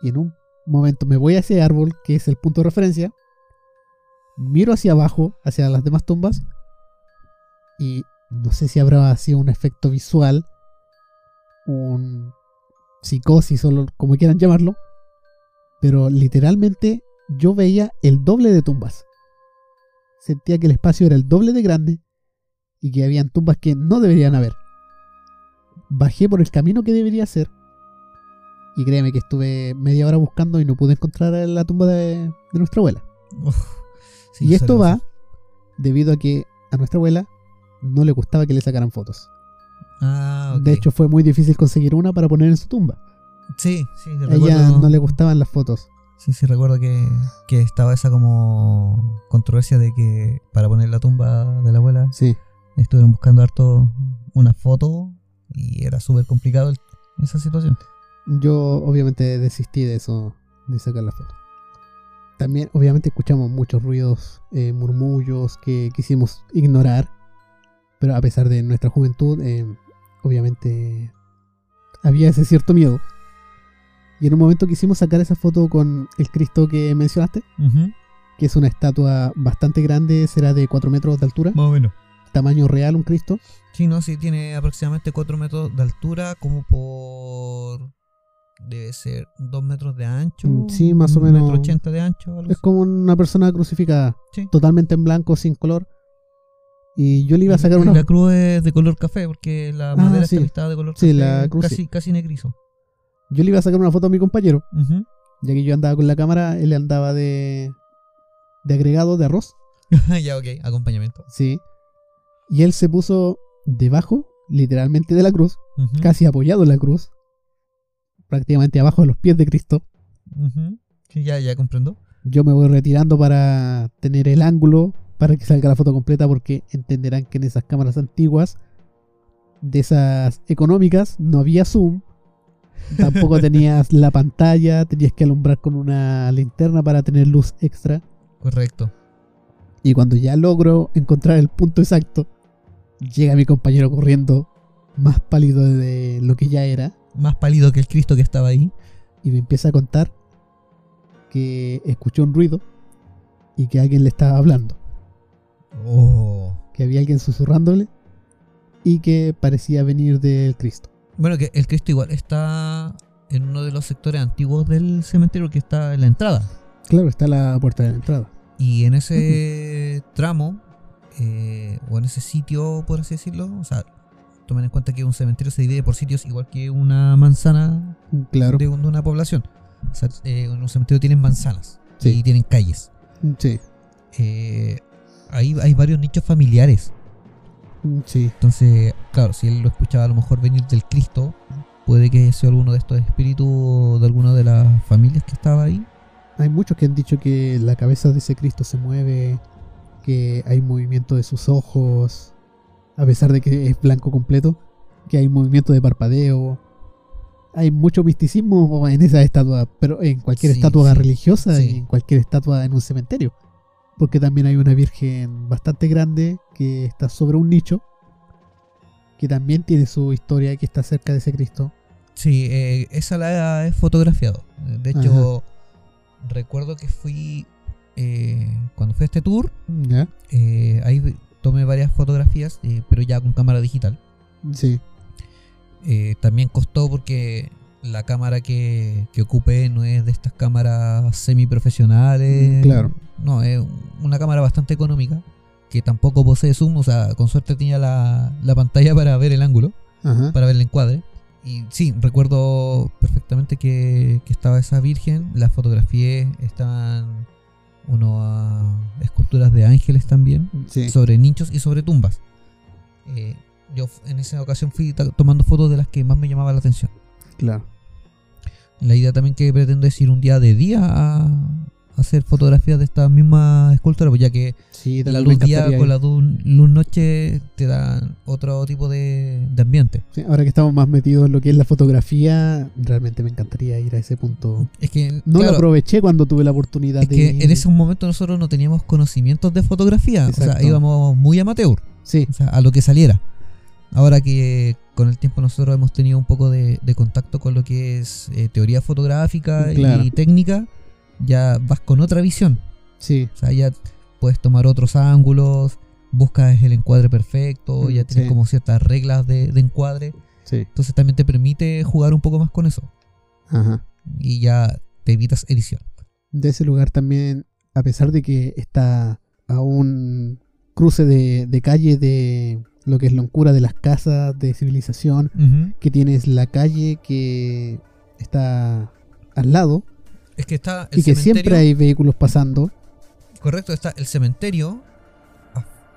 Y en un momento me voy a ese árbol, que es el punto de referencia, miro hacia abajo, hacia las demás tumbas, y no sé si habrá sido un efecto visual, un psicosis o lo- como quieran llamarlo, pero literalmente yo veía el doble de tumbas. Sentía que el espacio era el doble de grande y que habían tumbas que no deberían haber. Bajé por el camino que debería ser y créeme que estuve media hora buscando y no pude encontrar la tumba de, de nuestra abuela. Uf, sí, y esto va debido a que a nuestra abuela no le gustaba que le sacaran fotos. Ah. De hecho, fue muy difícil conseguir una para poner en su tumba. Sí, sí, A ella recuerdo, no le gustaban las fotos. sí, sí, recuerdo que, que estaba esa como controversia de que para poner la tumba de la abuela Sí, estuvieron buscando harto una foto y era súper complicado el- esa situación. yo obviamente desistí de eso, de sacar la foto. También, obviamente, escuchamos muchos ruidos, eh, murmullos que quisimos ignorar. Pero a pesar de nuestra juventud, eh, obviamente había ese cierto miedo. Y en un momento quisimos sacar esa foto con el Cristo que mencionaste, Ujú, que es una estatua bastante grande, será de 4 metros de altura, Más o menos. tamaño real un Cristo. Sí, no, sí, tiene aproximadamente 4 metros de altura, como por. Debe ser 2 metros de ancho. Mm, sí, más o menos. metro 80 de ancho, algo Es así. como una persona crucificada, Sí. totalmente en blanco, sin color. Y yo le iba a sacar Y una... La cruz es de color café, porque la madera sí. está pintada de color Sí, café. la cruz casi, sí. casi negrizo. Yo le iba a sacar una foto a mi compañero, ya que yo andaba con la cámara, él andaba de... de agregado de arroz. ya, ok, acompañamiento. Sí. Y él se puso debajo, literalmente de la cruz, casi apoyado en la cruz, prácticamente abajo de los pies de Cristo. Sí, ya, ya comprendo. Yo me voy retirando para tener el ángulo para que salga la foto completa porque entenderán que en esas cámaras antiguas, de esas económicas, no había zoom. Tampoco tenías la pantalla, tenías que alumbrar con una linterna para tener luz extra. Correcto. Y cuando ya logro encontrar el punto exacto, llega mi compañero corriendo, más pálido de lo que ya era, Más pálido que el Cristo que estaba ahí. y me empieza a contar que escuchó un ruido y que alguien le estaba hablando. Oh. que había alguien susurrándole y que parecía venir del Cristo. Bueno, que el Cristo igual está en uno de los sectores antiguos del cementerio que está en la entrada. Claro, está la puerta de la entrada. Y en ese tramo eh, o en ese sitio, por así decirlo. O sea, tomen en cuenta que un cementerio se divide por sitios igual que una manzana Claro. de, un- de una población. O sea, eh, en un cementerio tienen manzanas Sí. y tienen calles. Sí. Eh, ahí hay varios nichos familiares. Sí. Entonces, claro, si él lo escuchaba a lo mejor venir del Cristo, puede que sea alguno de estos espíritus de alguna de las familias que estaba ahí. Hay muchos que han dicho que la cabeza de ese Cristo se mueve, que hay movimiento de sus ojos, a pesar de que es blanco completo, que hay movimiento de parpadeo. Hay mucho misticismo en esa estatua, pero en cualquier Sí, estatua sí, religiosa sí. y en cualquier estatua en un cementerio. Porque también hay una virgen bastante grande que está sobre un nicho, que también tiene su historia y que está cerca de ese Cristo. Sí, eh, esa la he fotografiado. De hecho, recuerdo que fui, eh, cuando fui a este tour, ¿Ya? eh, ahí tomé varias fotografías, eh, pero ya con cámara digital. Sí, Eh, también costó porque la cámara que, que ocupé no es de estas cámaras semiprofesionales. Mm, claro. No, es una cámara bastante económica que tampoco posee zoom, o sea, con suerte tenía la, la pantalla para ver el ángulo, ajá. para ver el encuadre. Y sí, recuerdo perfectamente que, que estaba esa virgen, la fotografié, estaban unas esculturas de ángeles también Sí, sobre nichos y sobre tumbas. Eh, yo en esa ocasión fui tomando fotos de las que más me llamaban la atención. claro. La idea también que pretendo es ir un día de día a, hacer fotografías de estas mismas esculturas, pues ya que Sí, la luz día con la luz noche te dan otro tipo de, de ambiente. Sí, ahora que estamos más metidos en lo que es la fotografía, realmente me encantaría ir a ese punto. Es que, No lo aproveché cuando tuve la oportunidad es de que en ese momento nosotros no teníamos conocimientos de fotografía, o sea, íbamos muy amateur. Sí, o sea, a lo que saliera. Ahora que con el tiempo nosotros hemos tenido un poco de, de contacto con lo que es eh, teoría fotográfica Claro. y técnica, ya vas con otra visión. sí, O sea, ya puedes tomar otros ángulos, buscas el encuadre perfecto, Mm, ya tienes sí. como ciertas reglas de, de encuadre. sí. Entonces también te permite jugar un poco más con eso. Ajá. Y ya te evitas edición. De ese lugar también, a pesar de que está a un cruce de, de calle de lo que es Loncura, de las casas de civilización, que tienes la calle que está al lado Es que está el y que siempre hay vehículos pasando. Correcto, está el cementerio.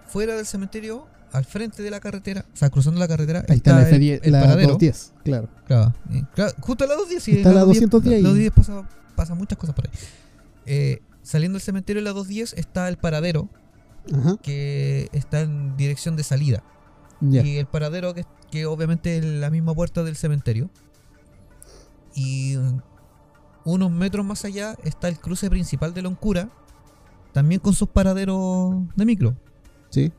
Afuera del cementerio, al frente de la carretera, o sea, cruzando la carretera, Ahí está, la el, F10, el la paradero. 210, claro. Claro, claro, justo a la 210, sí, Está en la 210, 210 La ahí. 210 pasa, pasa muchas cosas por ahí. Eh, saliendo del cementerio en la 210 está el paradero, Ajá. que está en dirección de salida. Y el paradero, que, que obviamente es la misma puerta del cementerio. Y mm, unos metros más allá está el cruce principal de Loncura, también con sus paraderos de micro. Sí.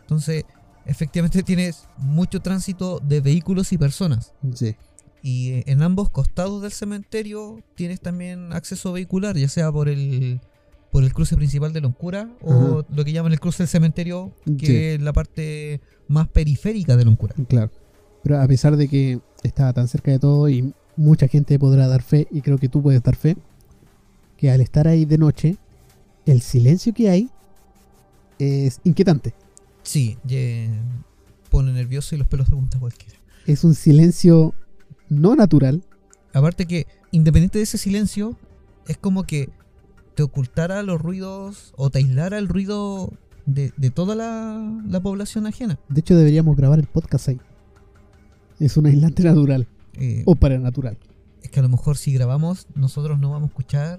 Entonces, efectivamente tienes mucho tránsito de vehículos y personas. Sí. Y eh, en ambos costados del cementerio tienes también acceso vehicular, ya sea por el por el cruce principal de Loncura o lo que llaman el cruce del cementerio, que Sí. es la parte más periférica de Loncura. Claro. Pero a pesar de que estaba tan cerca de todo y mucha gente podrá dar fe, y creo que tú puedes dar fe, que al estar ahí de noche, el silencio que hay es inquietante. Sí, pone nervioso y los pelos de punta cualquiera. Es un silencio no natural. Aparte que, independiente de ese silencio, es como que te ocultara los ruidos o te aislara el ruido de, de toda la, la población ajena. De hecho, deberíamos grabar el podcast ahí. Es un aislante natural Eh, o paranatural. es que a lo mejor si grabamos, nosotros no vamos a escuchar,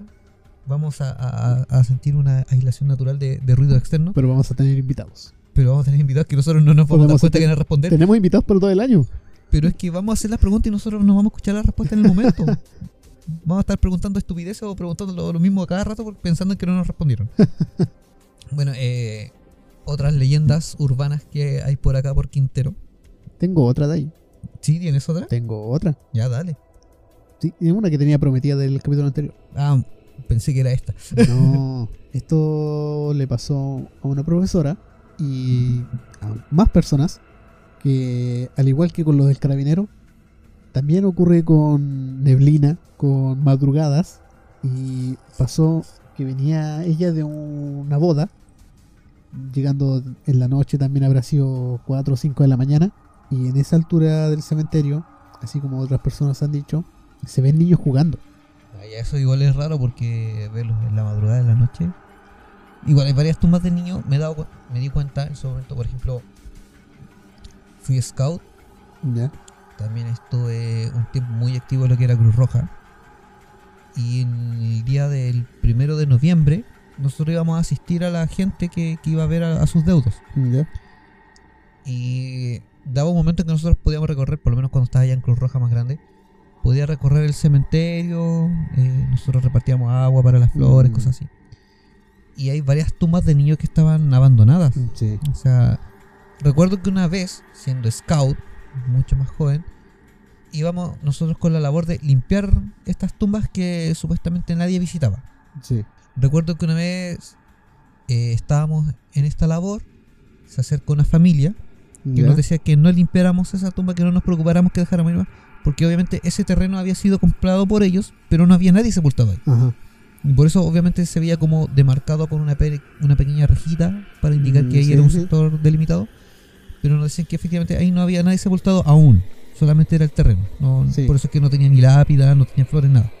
vamos a, a- a sentir una aislación natural de, de ruido externo, Pero vamos a tener invitados. pero vamos a tener invitados que nosotros no nos vamos a dar cuenta que van a responder. Tenemos invitados por todo el año. Pero es que vamos a hacer las preguntas y nosotros no vamos a escuchar la respuesta en el momento. vamos a estar preguntando estupideces o preguntando lo, lo mismo a cada rato pensando en que no nos respondieron. bueno, eh, otras leyendas urbanas que hay por acá por Quintero. Tengo otra de ahí. ¿Sí? ¿Tienes otra? Tengo otra. Ya, dale. Sí, es una que tenía prometida del capítulo anterior. Ah, pensé que era esta. No, esto le pasó a una profesora y a más personas que, al igual que con los del carabinero, también ocurre con neblina, con madrugadas y pasó que venía ella de una boda llegando en la noche también habrá sido 4 o 5 de la mañana. Y en esa altura del cementerio, así como otras personas han dicho, se ven niños jugando. Ay, eso igual es raro porque verlos en la madrugada de la noche. Igual hay varias tumbas de niños. Me, he dado, me di cuenta en su momento, por ejemplo, fui scout. ¿Ya? También estuve un tiempo muy activo en lo que era Cruz Roja. Y en el día del primero de noviembre, nosotros íbamos a asistir a la gente que, que iba a ver a, a sus deudos. ¿Ya? Y daba un momento en que nosotros podíamos recorrer, por lo menos cuando estaba allá en Cruz Roja más grande, podía recorrer el cementerio, eh, nosotros repartíamos agua para las flores, Mm. cosas así. Y hay varias tumbas de niños que estaban abandonadas. Sí. O sea, recuerdo que una vez, siendo scout, mucho más joven, íbamos nosotros con la labor de limpiar estas tumbas que supuestamente nadie visitaba. Sí. Recuerdo que una vez eh, estábamos en esta labor, se acercó una familia que nos decía que no limpiáramos esa tumba, que no nos preocupáramos que dejáramos ir porque obviamente ese terreno había sido comprado por ellos, pero no había nadie sepultado ahí. Ajá. Y por eso obviamente se veía como demarcado con una, pe- una pequeña rejita para indicar Mm, que ahí sí, era un sí. sector delimitado, pero nos decían que efectivamente ahí no había nadie sepultado aún, solamente era el terreno. No, Sí. Por eso es que no tenía ni lápida, no tenía flores, nada.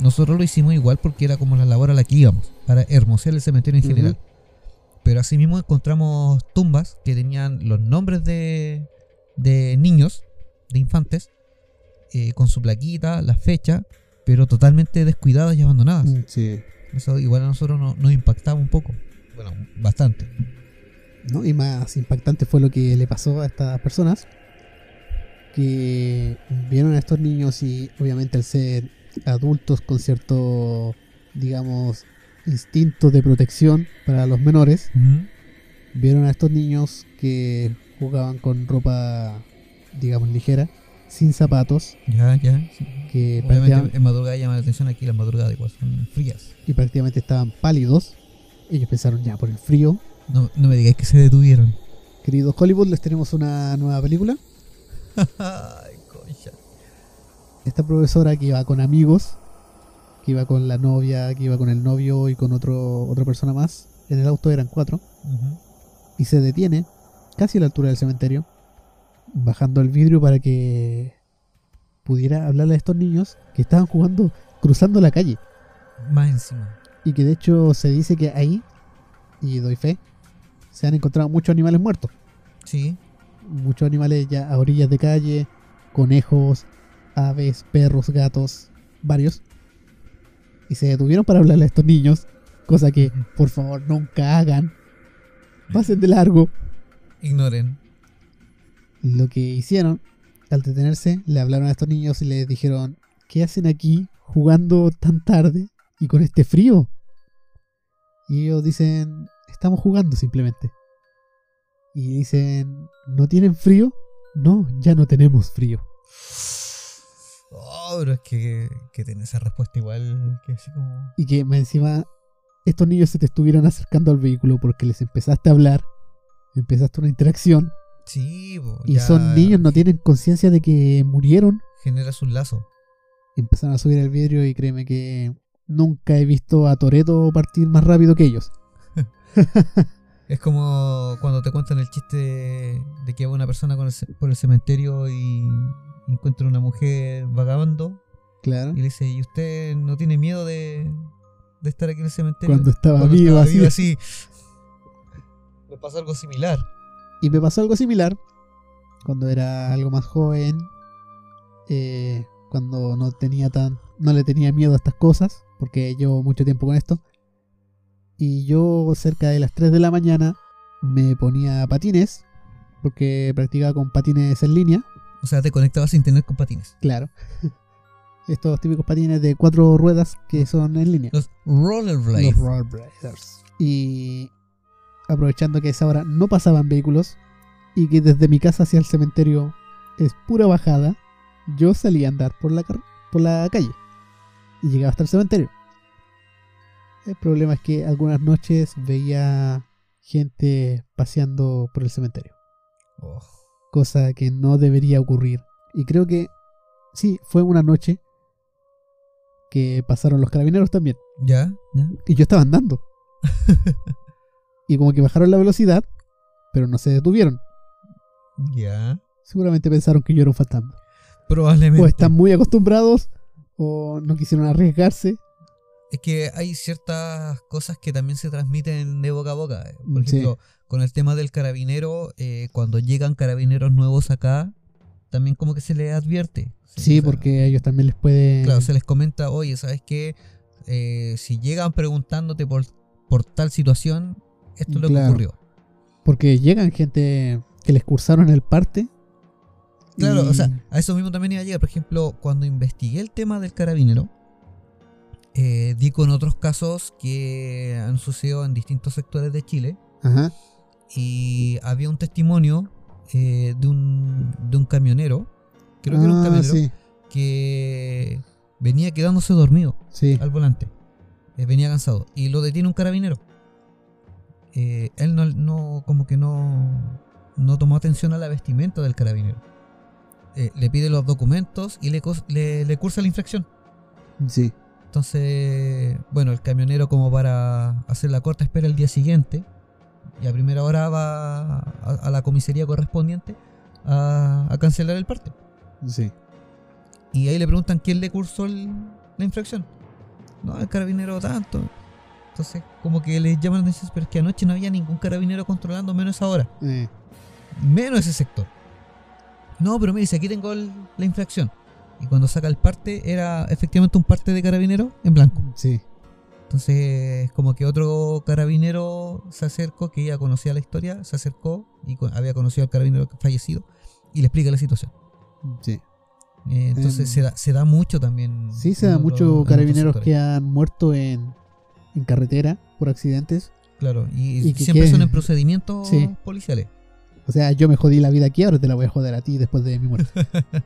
Nosotros lo hicimos igual porque era como la labor a la que íbamos, para hermosear el cementerio en general. Pero asimismo encontramos tumbas que tenían los nombres de, de niños, de infantes, eh, con su plaquita, la fecha, pero totalmente descuidadas y abandonadas. Mm, Sí. Eso igual a nosotros no- nos impactaba un poco. Bueno, bastante. ¿no? Y más impactante fue lo que le pasó a estas personas que vieron a estos niños y obviamente al ser adultos con cierto, digamos, instinto de protección para los menores, vieron a estos niños que jugaban con ropa, digamos, ligera, sin zapatos, Ya, ya. sí. que Obviamente en madrugada llama la atención aquí las madrugadas igual son frías. y prácticamente estaban pálidos. Ellos pensaron ya por el frío. No, no me digáis que se detuvieron. Queridos Hollywood, les tenemos una nueva película. Esta profesora que iba con amigos, que iba con la novia, que iba con el novio y con otro, otra persona más, en el auto eran cuatro, y se detiene casi a la altura del cementerio, bajando el vidrio para que pudiera hablarle a estos niños que estaban jugando, cruzando la calle, Más encima. y que de hecho se dice que ahí, y doy fe, se han encontrado muchos animales muertos, Sí. muchos animales ya a orillas de calle, conejos, aves, perros, gatos, varios. Y se detuvieron para hablarle a estos niños, cosa que por favor nunca hagan. Pasen de largo. Ignoren. Lo que hicieron, al detenerse, le hablaron a estos niños y les dijeron, ¿qué hacen aquí jugando tan tarde y con este frío? Y ellos dicen, estamos jugando simplemente. Y dicen, ¿no tienen frío? No, ya no tenemos frío. Oh, pero es que, que tiene esa respuesta igual que así como. Y que más encima estos niños se te estuvieron acercando al vehículo porque les empezaste a hablar, empezaste una interacción Sí, po, y ya son niños, no tienen conciencia de que murieron. Generas un lazo. Empezaron a subir el vidrio y créeme que nunca he visto a Toreto partir más rápido que ellos. Es como cuando te cuentan el chiste de, que va una persona con el ce- por el cementerio y encuentra una mujer vagabando Claro. y le dice, ¿y usted no tiene miedo de, de estar aquí en el cementerio? Cuando estaba Cuando vivo, estaba así. vivo, así. Me pasa algo similar. Y me pasó algo similar cuando era algo más joven, eh, cuando no tenía tan, no le tenía miedo a estas cosas, porque llevo mucho tiempo con esto. Y yo cerca de las 3 de la mañana me ponía patines, porque practicaba con patines en línea, O sea, te conectabas a internet con patines. claro. Estos típicos patines de cuatro ruedas que son en línea. Los rollerblades. Los rollerbladers. Y aprovechando que a esa hora no pasaban vehículos y que desde mi casa hacia el cementerio es pura bajada, yo salí a andar por la, por la calle y llegaba hasta el cementerio. El problema es que algunas noches veía gente paseando por el cementerio, Oh, cosa que no debería ocurrir. Y creo que sí, fue una noche que pasaron los carabineros también. ¿Ya? ¿Ya? Y yo estaba andando. y como que bajaron la velocidad, pero no se detuvieron. Ya. Seguramente pensaron que yo era un fantasma. Probablemente. O están muy acostumbrados o no quisieron arriesgarse. Es que hay ciertas cosas que también se transmiten de boca a boca. eh. Por Sí. ejemplo, con el tema del carabinero, eh, cuando llegan carabineros nuevos acá, también como que se les advierte. Sí, o sea, porque a ellos también les puede... Claro, se les comenta, oye, ¿sabes qué? Eh, si llegan preguntándote por, por tal situación, esto es lo que ocurrió. Porque llegan gente que les cursaron el parte. Claro, y- o sea, a eso mismo también iba a llegar. Por ejemplo, cuando investigué el tema del carabinero, eh, di con otros casos que han sucedido en distintos sectores de Chile Ajá. y había un testimonio eh, de, un, de un camionero, creo que era un Ah, camionero, Sí, que venía quedándose dormido sí. al volante. Eh, venía cansado. Y lo detiene un carabinero. Eh, él no, no- como que no, no tomó atención a la vestimenta del carabinero. Le pide los documentos y le, le, le cursa la infracción. Sí. Entonces, bueno, el camionero como para hacer la corta espera el día siguiente y a primera hora va a, a la comisaría correspondiente a, a cancelar el parte. Sí. Y ahí le preguntan quién le cursó el- la infracción. No, el carabinero tanto. Entonces, como que les llaman la atención, pero es que anoche no había ningún carabinero controlando menos esa hora. Eh, Menos ese sector. No, pero mire, si aquí tengo el- la infracción. Y cuando saca el parte, era efectivamente un parte de carabinero en blanco. sí. Entonces, como que otro carabinero se acercó, que ya conocía la historia, se acercó y había conocido al carabinero fallecido y le explica la situación. Sí. Eh, entonces se, da, se da mucho también. Sí, se da otro- otros carabineros que han muerto en, en carretera por accidentes. Claro, y, y que siempre son en procedimientos Sí. policiales. O sea, yo me jodí la vida aquí, ahora te la voy a joder a ti después de mi muerte.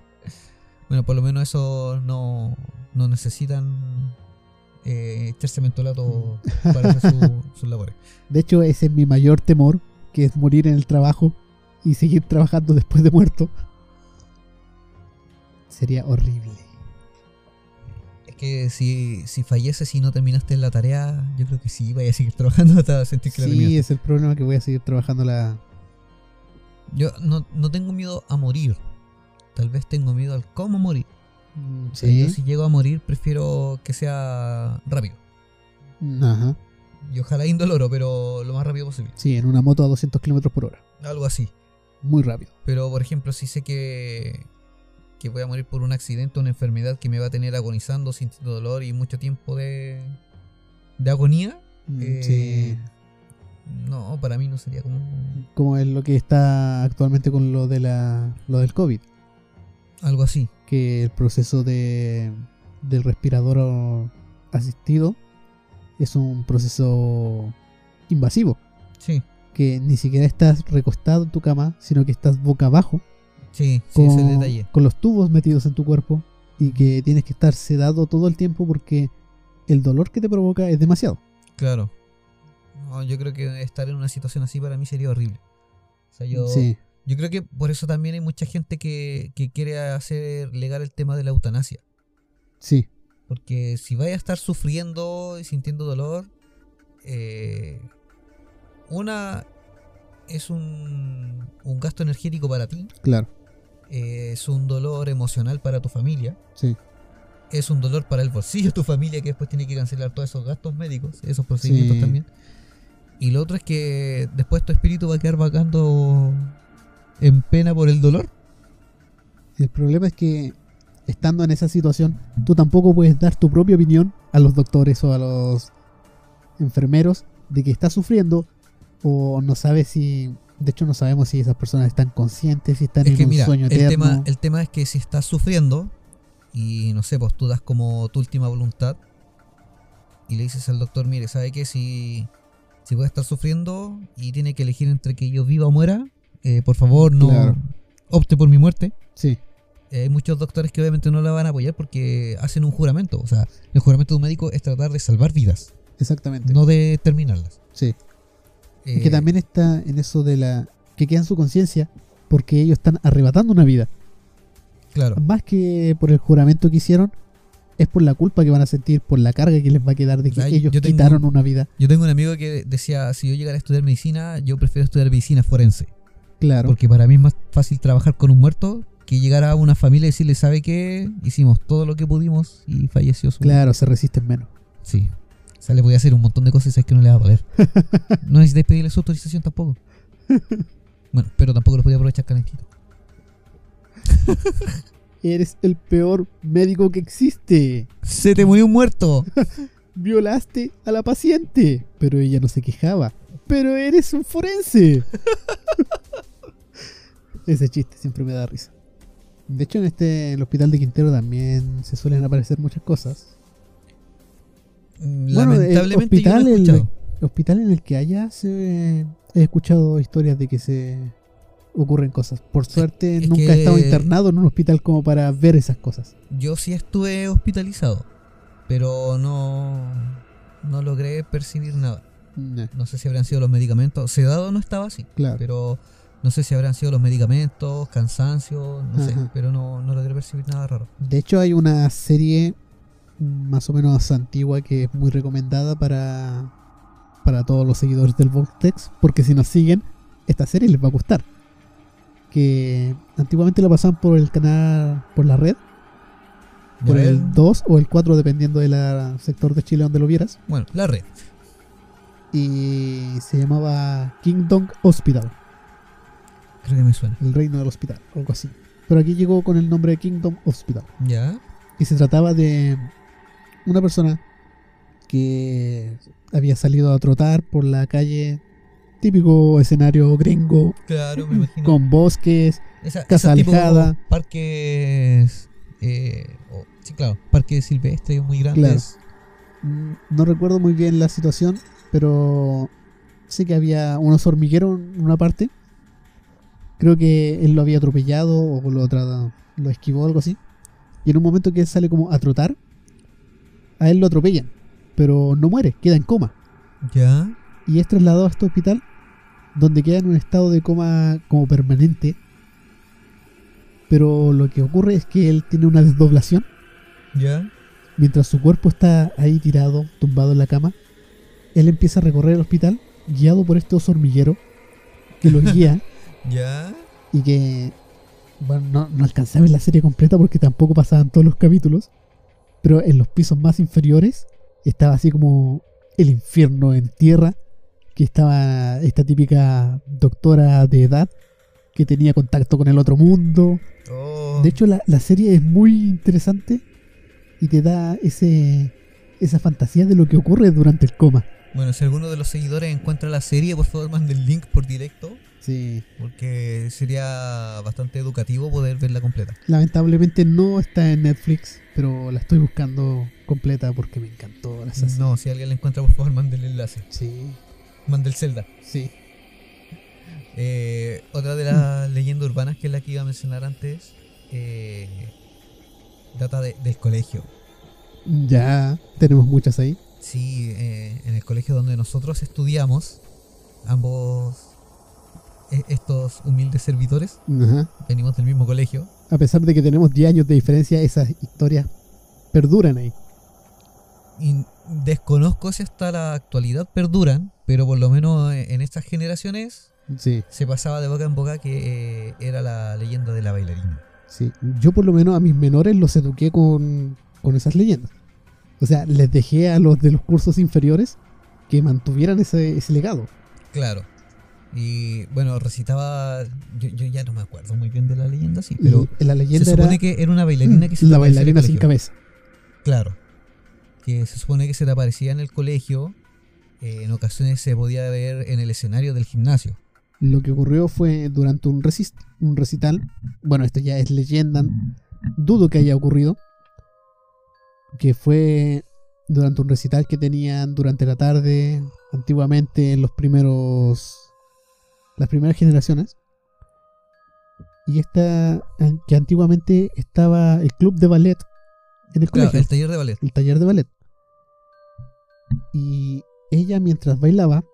Bueno, por lo menos eso no, no necesitan eh, echarse mentolato para hacer su- sus labores. De hecho, ese es mi mayor temor, que es morir en el trabajo y seguir trabajando después de muerto. Sería horrible. Es que si, si falleces y no terminaste la tarea, yo creo que sí, vaya a seguir trabajando hasta sentir que la Sí, terminaste. es el problema que voy a seguir trabajando la... Yo no, no tengo miedo a morir. Tal vez tengo miedo al cómo morir. Mm, O sea, yo Sí. si llego a morir, prefiero que sea rápido. Ajá. Y ojalá indoloro, pero lo más rápido posible. Sí, en una moto a 200 kilómetros por hora. Algo así. Muy rápido. Pero, por ejemplo, si sé que, que voy a morir por un accidente una enfermedad que me va a tener agonizando, sintiendo dolor y mucho tiempo de, de agonía, Mm, eh, Sí. no, para mí no sería como Como es lo que está actualmente con lo de la lo del COVID. Algo así. Que el proceso de del respirador asistido es un proceso invasivo. Sí, Que ni siquiera estás recostado en tu cama, sino que estás boca abajo. sí, sí, ese con, detalle. con los tubos metidos en tu cuerpo y que tienes que estar sedado todo el tiempo porque el dolor que te provoca es demasiado. Claro. No, yo creo que estar en una situación así para mí sería horrible. O sea, yo, Sí, yo creo que por eso también hay mucha gente que, que quiere hacer legal el tema de la eutanasia. sí, Porque si vaya a estar sufriendo y sintiendo dolor, eh, una es un, un gasto energético para ti, claro. eh, es un dolor emocional para tu familia, Sí, es un dolor para el bolsillo de tu familia que después tiene que cancelar todos esos gastos médicos, esos procedimientos Sí. también. Y lo otro es que después tu espíritu va a quedar vagando en pena por el dolor. el problema es que estando en esa situación, tú tampoco puedes dar tu propia opinión a los doctores o a los enfermeros de que estás sufriendo o no sabes si, de hecho no sabemos si esas personas están conscientes, si están Es en que un mira, sueño el eterno. tema, el tema es que si estás sufriendo y no sé, pues tú das como tu última voluntad y le dices al doctor, mire, ¿sabe qué? Si, si voy a estar sufriendo y tiene que elegir entre que yo viva o muera, eh, por favor no Claro. opte por mi muerte. Sí, Eh, hay muchos doctores que obviamente no la van a apoyar porque hacen un juramento. O sea, el juramento de un médico es tratar de salvar vidas, exactamente. no de terminarlas. Sí. Eh, que también está en eso de la que queda en su conciencia porque ellos están arrebatando una vida. Claro, Más que por el juramento que hicieron, es por la culpa que van a sentir, por la carga que les va a quedar de que ellos quitaron una vida. Yo tengo un amigo que decía, si yo llegara a estudiar medicina, yo prefiero estudiar medicina forense. Claro. Porque para mí es más fácil trabajar con un muerto que llegar a una familia y decirle, ¿sabe qué? Hicimos todo lo que pudimos y falleció su Claro, se resisten menos. Sí. O sea, le voy a hacer un montón de cosas y sabes que no le va a doler. no necesitáis pedirle su autorización tampoco. Bueno, pero tampoco lo podía aprovechar calentito. Eres el peor médico que existe. ¡Se te murió un muerto! Violaste a la paciente. Pero ella no se quejaba. Pero eres un forense. Ese chiste siempre me da risa. De hecho, en este el hospital de Quintero también se suelen aparecer muchas cosas. Bueno, Lamentablemente el yo no he hospital, el- hospital en el que haya se, he escuchado historias de que se ocurren cosas. Por suerte es nunca he estado internado en un hospital como para ver esas cosas. Yo sí estuve hospitalizado, pero no, no logré percibir nada. No sé si habrán sido los medicamentos. Sedado no estaba así, claro. pero no sé si habrán sido los medicamentos, cansancio, no sé, pero no, no logré percibir nada raro. De hecho hay una serie más o menos antigua que es muy recomendada para, para todos los seguidores del Vortex, porque si nos siguen, esta serie les va a gustar. Que antiguamente la pasaban por el canal, por la red, por el- 2 o el 4 dependiendo del sector de Chile donde lo vieras. Bueno, la red. Y se llamaba Kingdom Hospital, Creo que me suena. el reino del hospital, algo así. Pero aquí llegó con el nombre de Kingdom Hospital. Ya. Y se trataba de una persona que había salido a trotar por la calle, típico escenario gringo, Claro, me imagino. con bosques, Esa, casa alejada. Parques. Eh, o- sí, claro. Parques silvestres muy grandes. Mm, No recuerdo muy bien la situación, pero sé que había unos hormigueros en una parte. Creo que él lo había atropellado o lo, lo esquivó algo así. Y en un momento que él sale como a trotar, a él lo atropellan, pero no muere, queda en coma. Ya. y es trasladado a este hospital donde queda en un estado de coma como permanente. Pero lo que ocurre es que él tiene una desdoblación Ya. mientras su cuerpo está ahí tirado, tumbado en la cama. Él empieza a recorrer el hospital guiado por este oso hormiguero que lo guía Ya. y que bueno, no, no alcancé a ver la serie completa porque tampoco pasaban todos los capítulos. Pero en los pisos más inferiores estaba así como el infierno en tierra. Que estaba esta típica doctora de edad que tenía contacto con el otro mundo. Oh. De hecho, la, la serie es muy interesante y te da ese esa fantasía de lo que ocurre durante el coma. Bueno, si alguno de los seguidores encuentra la serie, por favor mande el link por directo. Sí. Porque sería bastante educativo poder verla completa. Lamentablemente no está en Netflix, pero la estoy buscando completa porque me encantó esa serie. No, si alguien la encuentra, por favor mande el enlace. Sí, Mande el Zelda. sí. Eh, otra de las leyendas urbanas que es la que iba a mencionar antes eh, data de- del colegio. Ya tenemos muchas ahí. Sí, eh, en el colegio donde nosotros estudiamos, ambos e- estos humildes servidores Ajá. venimos del mismo colegio. A pesar de que tenemos 10 años de diferencia, esas historias perduran ahí. Y desconozco si hasta la actualidad perduran, pero por lo menos eh, en estas generaciones Sí, se pasaba de boca en boca que eh, era la leyenda de la bailarina. sí. Yo por lo menos a mis menores los eduqué con, con esas leyendas. O sea, les dejé a los de los cursos inferiores que mantuvieran ese, ese legado. Claro. Y bueno, recitaba. Yo, yo ya no me acuerdo muy bien de la leyenda, sí, pero la se leyenda supone era que era una bailarina que se la bailarina sin cabeza. Claro. Que se supone que se te aparecía en el colegio. eh, en ocasiones se podía ver en el escenario del gimnasio. Lo que ocurrió fue durante un, recis- un recital. Bueno, esto ya es leyenda. Dudo que haya ocurrido. Que fue durante un recital que tenían durante la tarde. Antiguamente en los primeros. Las primeras generaciones. Y esta. Que antiguamente estaba el club de ballet en el Claro, colegio el taller de ballet. el taller de ballet. Y ella mientras bailaba,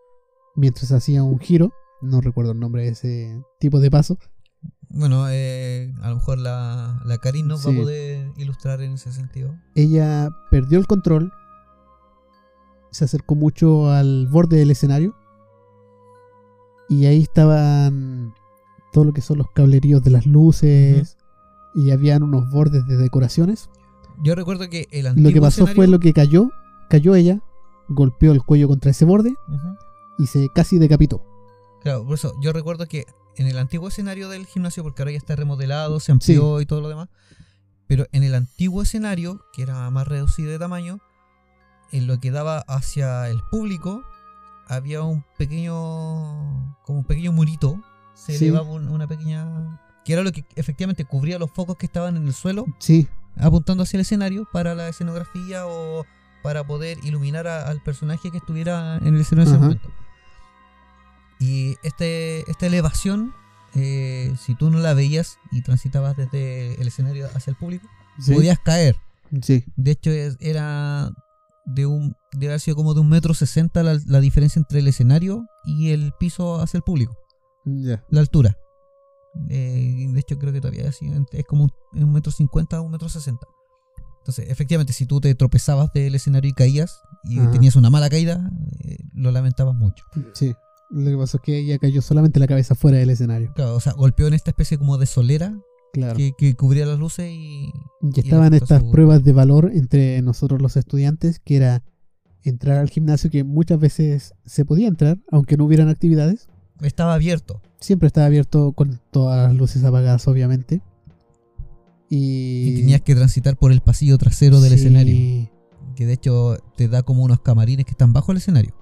mientras hacía un giro, no recuerdo el nombre de ese tipo de paso, Bueno, eh, a lo mejor la, la Karin nos va Sí. a poder ilustrar en ese sentido. Ella perdió el control, se acercó mucho al borde del escenario y ahí estaban todo lo que son los cableríos de las luces y habían unos bordes de decoraciones. Yo recuerdo que el antiguo Lo que pasó fue lo que cayó, cayó ella, golpeó el cuello contra ese borde y se casi decapitó. Claro, por eso yo recuerdo que en el antiguo escenario del gimnasio, porque ahora ya está remodelado, se amplió y todo lo demás, pero en el antiguo escenario, que era más reducido de tamaño, en lo que daba hacia el público, había un pequeño, como un pequeño murito, se Sí. elevaba un- una pequeña, que era lo que efectivamente cubría los focos que estaban en el suelo, Sí, apuntando hacia el escenario para la escenografía o para poder iluminar a- al personaje que estuviera en el escenario en ese momento. Y este, esta elevación, eh, si tú no la veías y transitabas desde el escenario hacia el público, sí, podías caer. sí, De hecho, era de un debe haber sido como de un metro sesenta la, la diferencia entre el escenario y el piso hacia el público, ya. la altura. Eh, de hecho, creo que todavía es, es como un, un metro cincuenta o un metro sesenta. Entonces, efectivamente, si tú te tropezabas del escenario y caías y Ajá. tenías una mala caída, eh, lo lamentabas mucho. Sí. Lo que pasó es que ella cayó solamente la cabeza fuera del escenario. Claro, o sea, golpeó en esta especie como de solera Claro. que, que cubría las luces y. Y estaban estas su- pruebas de valor entre nosotros los estudiantes, que era entrar al gimnasio, que muchas veces se podía entrar, aunque no hubieran actividades. Estaba abierto. Siempre estaba abierto con todas las luces apagadas, obviamente. Y, Y tenías que transitar por el pasillo trasero del Sí, escenario. Que de hecho te da como unos camarines que están bajo el escenario.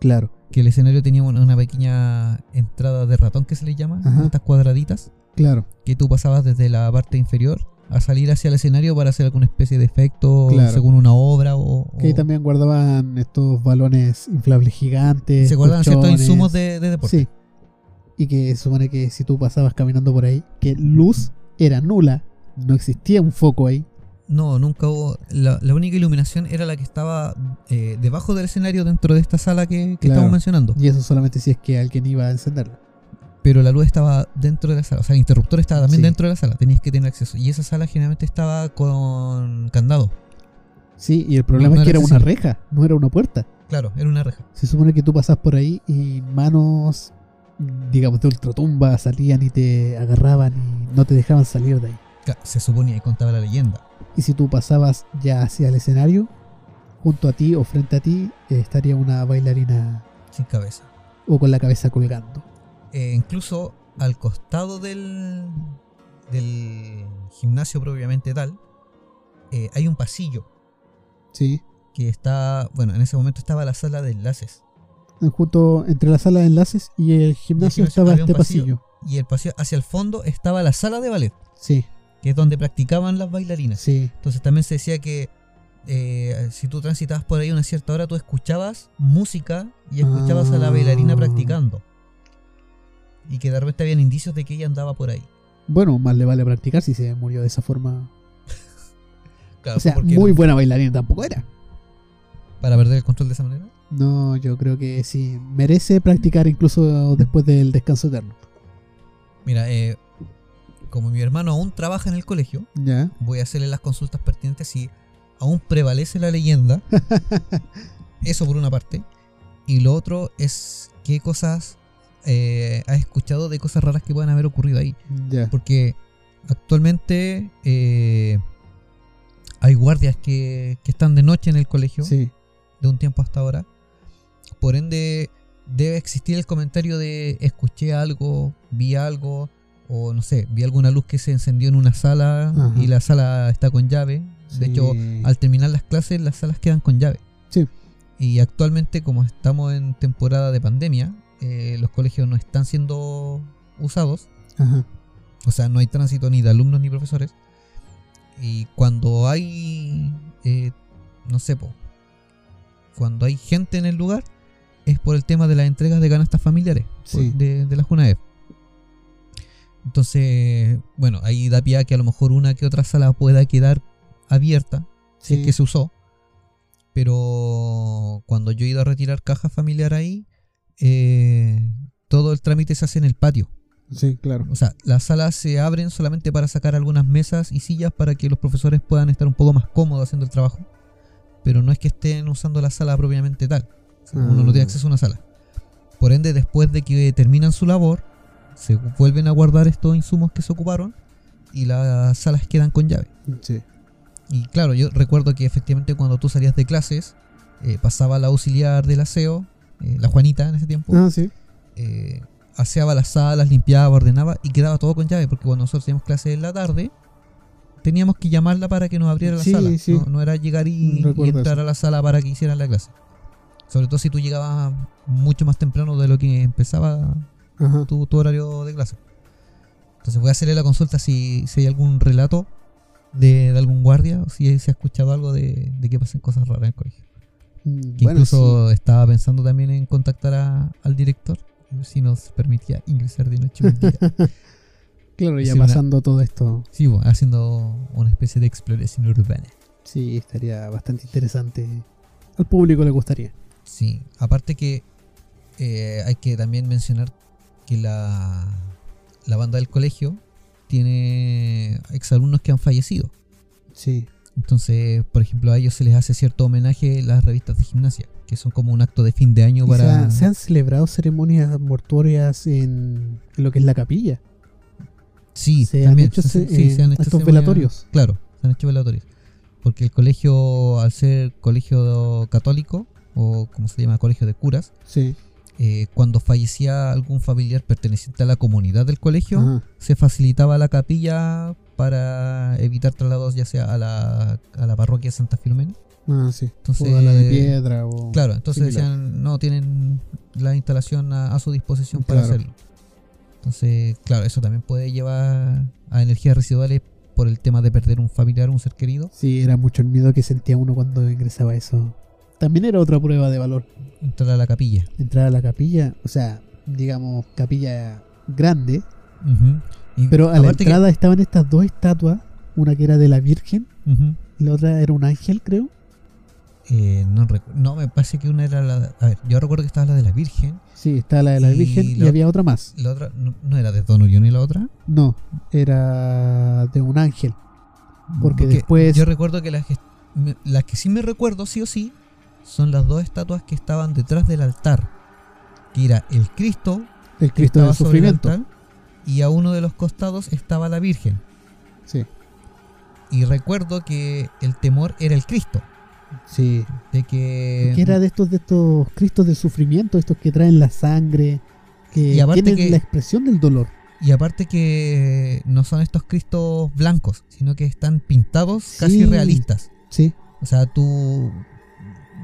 Claro, Que el escenario tenía una, pequeña entrada de ratón que se le llama, Ajá. estas cuadraditas, claro, que tú pasabas desde la parte inferior a salir hacia el escenario para hacer alguna especie de efecto Claro. según una obra o, que ahí también guardaban estos balones inflables gigantes. se guardan ciertos insumos de, de deporte. Sí. Y que se supone que si tú pasabas caminando por ahí, que luz era nula, no existía un foco ahí. No, nunca hubo. La, la única iluminación era la que estaba eh, debajo del escenario dentro de esta sala que, que Claro. estamos mencionando. Y eso solamente si es que alguien iba a encenderla. Pero la luz estaba dentro de la sala. O sea, el interruptor estaba también Sí. dentro de la sala. Tenías que tener acceso. Y esa sala generalmente estaba con candado. Sí, y el problema No- es que era una reja, no era una puerta. Claro, era una reja. Se supone que tú pasas por ahí y manos, digamos, de ultratumba salían y te agarraban y no te dejaban salir de ahí. Se suponía y contaba la leyenda. Y si tú pasabas ya hacia el escenario, junto a ti o frente a ti eh, estaría una bailarina Sin cabeza. o con la cabeza colgando. Eh, incluso al costado del, del gimnasio propiamente tal, eh, hay un pasillo Sí. que está, bueno, en ese momento estaba la sala de enlaces. Junto entre la sala de enlaces y el gimnasio gimnasio estaba este pasillo. pasillo. Y el pasillo hacia el fondo estaba la sala de ballet, Sí, que es donde practicaban las bailarinas. sí, Entonces también se decía que eh, si tú transitabas por ahí a una cierta hora, tú escuchabas música y escuchabas a la bailarina Ah. practicando. Y que de repente habían indicios de que ella andaba por ahí. Bueno, más le vale practicar si se murió de esa forma. Claro, O sea, muy no- buena bailarina tampoco era. para perder el control de esa manera. No, yo creo que sí. Merece practicar incluso después del descanso eterno. Mira, eh, como mi hermano aún trabaja en el colegio, voy a hacerle las consultas pertinentes si aún prevalece la leyenda. Eso por una parte. Y lo otro es qué cosas eh, has escuchado de cosas raras que puedan haber ocurrido ahí. Porque actualmente eh, hay guardias que, que están de noche en el colegio, Sí. de un tiempo hasta ahora. Por ende, debe existir el comentario de escuché algo, vi algo, o no sé, vi alguna luz que se encendió en una sala Ajá. y la sala está con llave. De hecho, al terminar las clases, las salas quedan con llave. Sí. Y actualmente, como estamos en temporada de pandemia, eh, los colegios no están siendo usados. Ajá. O sea, no hay tránsito ni de alumnos ni profesores. Y cuando hay, eh, no sé, po, cuando hay gente en el lugar, es por el tema de las entregas de canastas familiares por- de, de la JUNAEP. Entonces, bueno, ahí da pie a que a lo mejor una que otra sala pueda quedar abierta, si Sí. es que se usó. Pero cuando yo he ido a retirar caja familiar ahí, eh, todo el trámite se hace en el patio. Sí, claro. O sea, las salas se abren solamente para sacar algunas mesas y sillas para que los profesores puedan estar un poco más cómodos haciendo el trabajo. Pero no es que estén usando la sala propiamente tal. O sea, Uno no tiene Ah. acceso a una sala. Por ende, después de que terminan su labor, se vuelven a guardar estos insumos que se ocuparon y las salas quedan con llave. Sí. Y claro, yo recuerdo que efectivamente cuando tú salías de clases, eh, pasaba la auxiliar del aseo, eh, la Juanita en ese tiempo, Ah, sí. eh, aseaba las salas, limpiaba, ordenaba y quedaba todo con llave, porque cuando nosotros teníamos clases en la tarde, teníamos que llamarla para que nos abriera la Sí, sala. sí. No, no era llegar y, entrar eso. a la sala para que hicieran la clase. Sobre todo si tú llegabas mucho más temprano de lo que empezaba. Tu, tu horario de clase. Entonces voy a hacerle la consulta si, si hay algún relato de, de algún guardia o si se ha escuchado algo de, de que pasen cosas raras en el colegio. Mm, Que Bueno, incluso estaba pensando también en contactar a- al director si nos permitía ingresar de noche un día. Claro, ya una- pasando todo esto, Sí, bueno, haciendo una especie de exploración urbana. sí, estaría bastante interesante. Al público le gustaría. Sí, aparte que eh, hay que también mencionar que la, la banda del colegio tiene exalumnos que han fallecido. Sí. Entonces, por ejemplo, a ellos se les hace cierto homenaje en las revistas de gimnasia, que son como un acto de fin de año para... se, ha- se han celebrado ceremonias mortuorias en, en lo que es la capilla. Sí, se también, han hecho, se- sí, eh, se han hecho estos velatorios. Claro, se han hecho velatorios. Porque el colegio, al ser colegio católico, o como se llama, colegio de curas, Sí. Eh, cuando fallecía algún familiar perteneciente a la comunidad del colegio, Ajá. se facilitaba la capilla para evitar traslados ya sea a la, a la parroquia Santa Filomena. Ah, sí. Entonces, o a la de piedra o... Claro, entonces similar. decían, no, tienen la instalación a, a su disposición para hacerlo. Entonces, claro, eso también puede llevar a energías residuales por el tema de perder un familiar, un ser querido. Sí, era mucho el miedo que sentía uno cuando ingresaba eso. También era otra prueba de valor. Entrar a la capilla. Entrar a la capilla, o sea, digamos, capilla grande. Y pero a la que- entrada estaban estas dos estatuas, una que era de la Virgen y la otra era un ángel, creo. Eh, no, no, me parece que una era la... A ver, yo recuerdo que estaba la de la Virgen. Sí, estaba la de la Y Virgen y había otra más. La otra, no, no era de Don Orión y la otra. No, era de un ángel. Porque después- Yo recuerdo que las que, las que sí me recuerdo, sí o sí, son las dos estatuas que estaban detrás del altar. Que era el Cristo, El Cristo del sobre el sufrimiento. altar, y a uno de los costados estaba la Virgen. Sí, Y recuerdo que el temor era el Cristo. sí. De que... que era de estos de estos Cristos del sufrimiento, estos que traen la sangre, que Y aparte tienen que- la expresión del dolor. Y aparte que no son estos Cristos blancos, sino que están pintados casi realistas. Sí, O sea, tú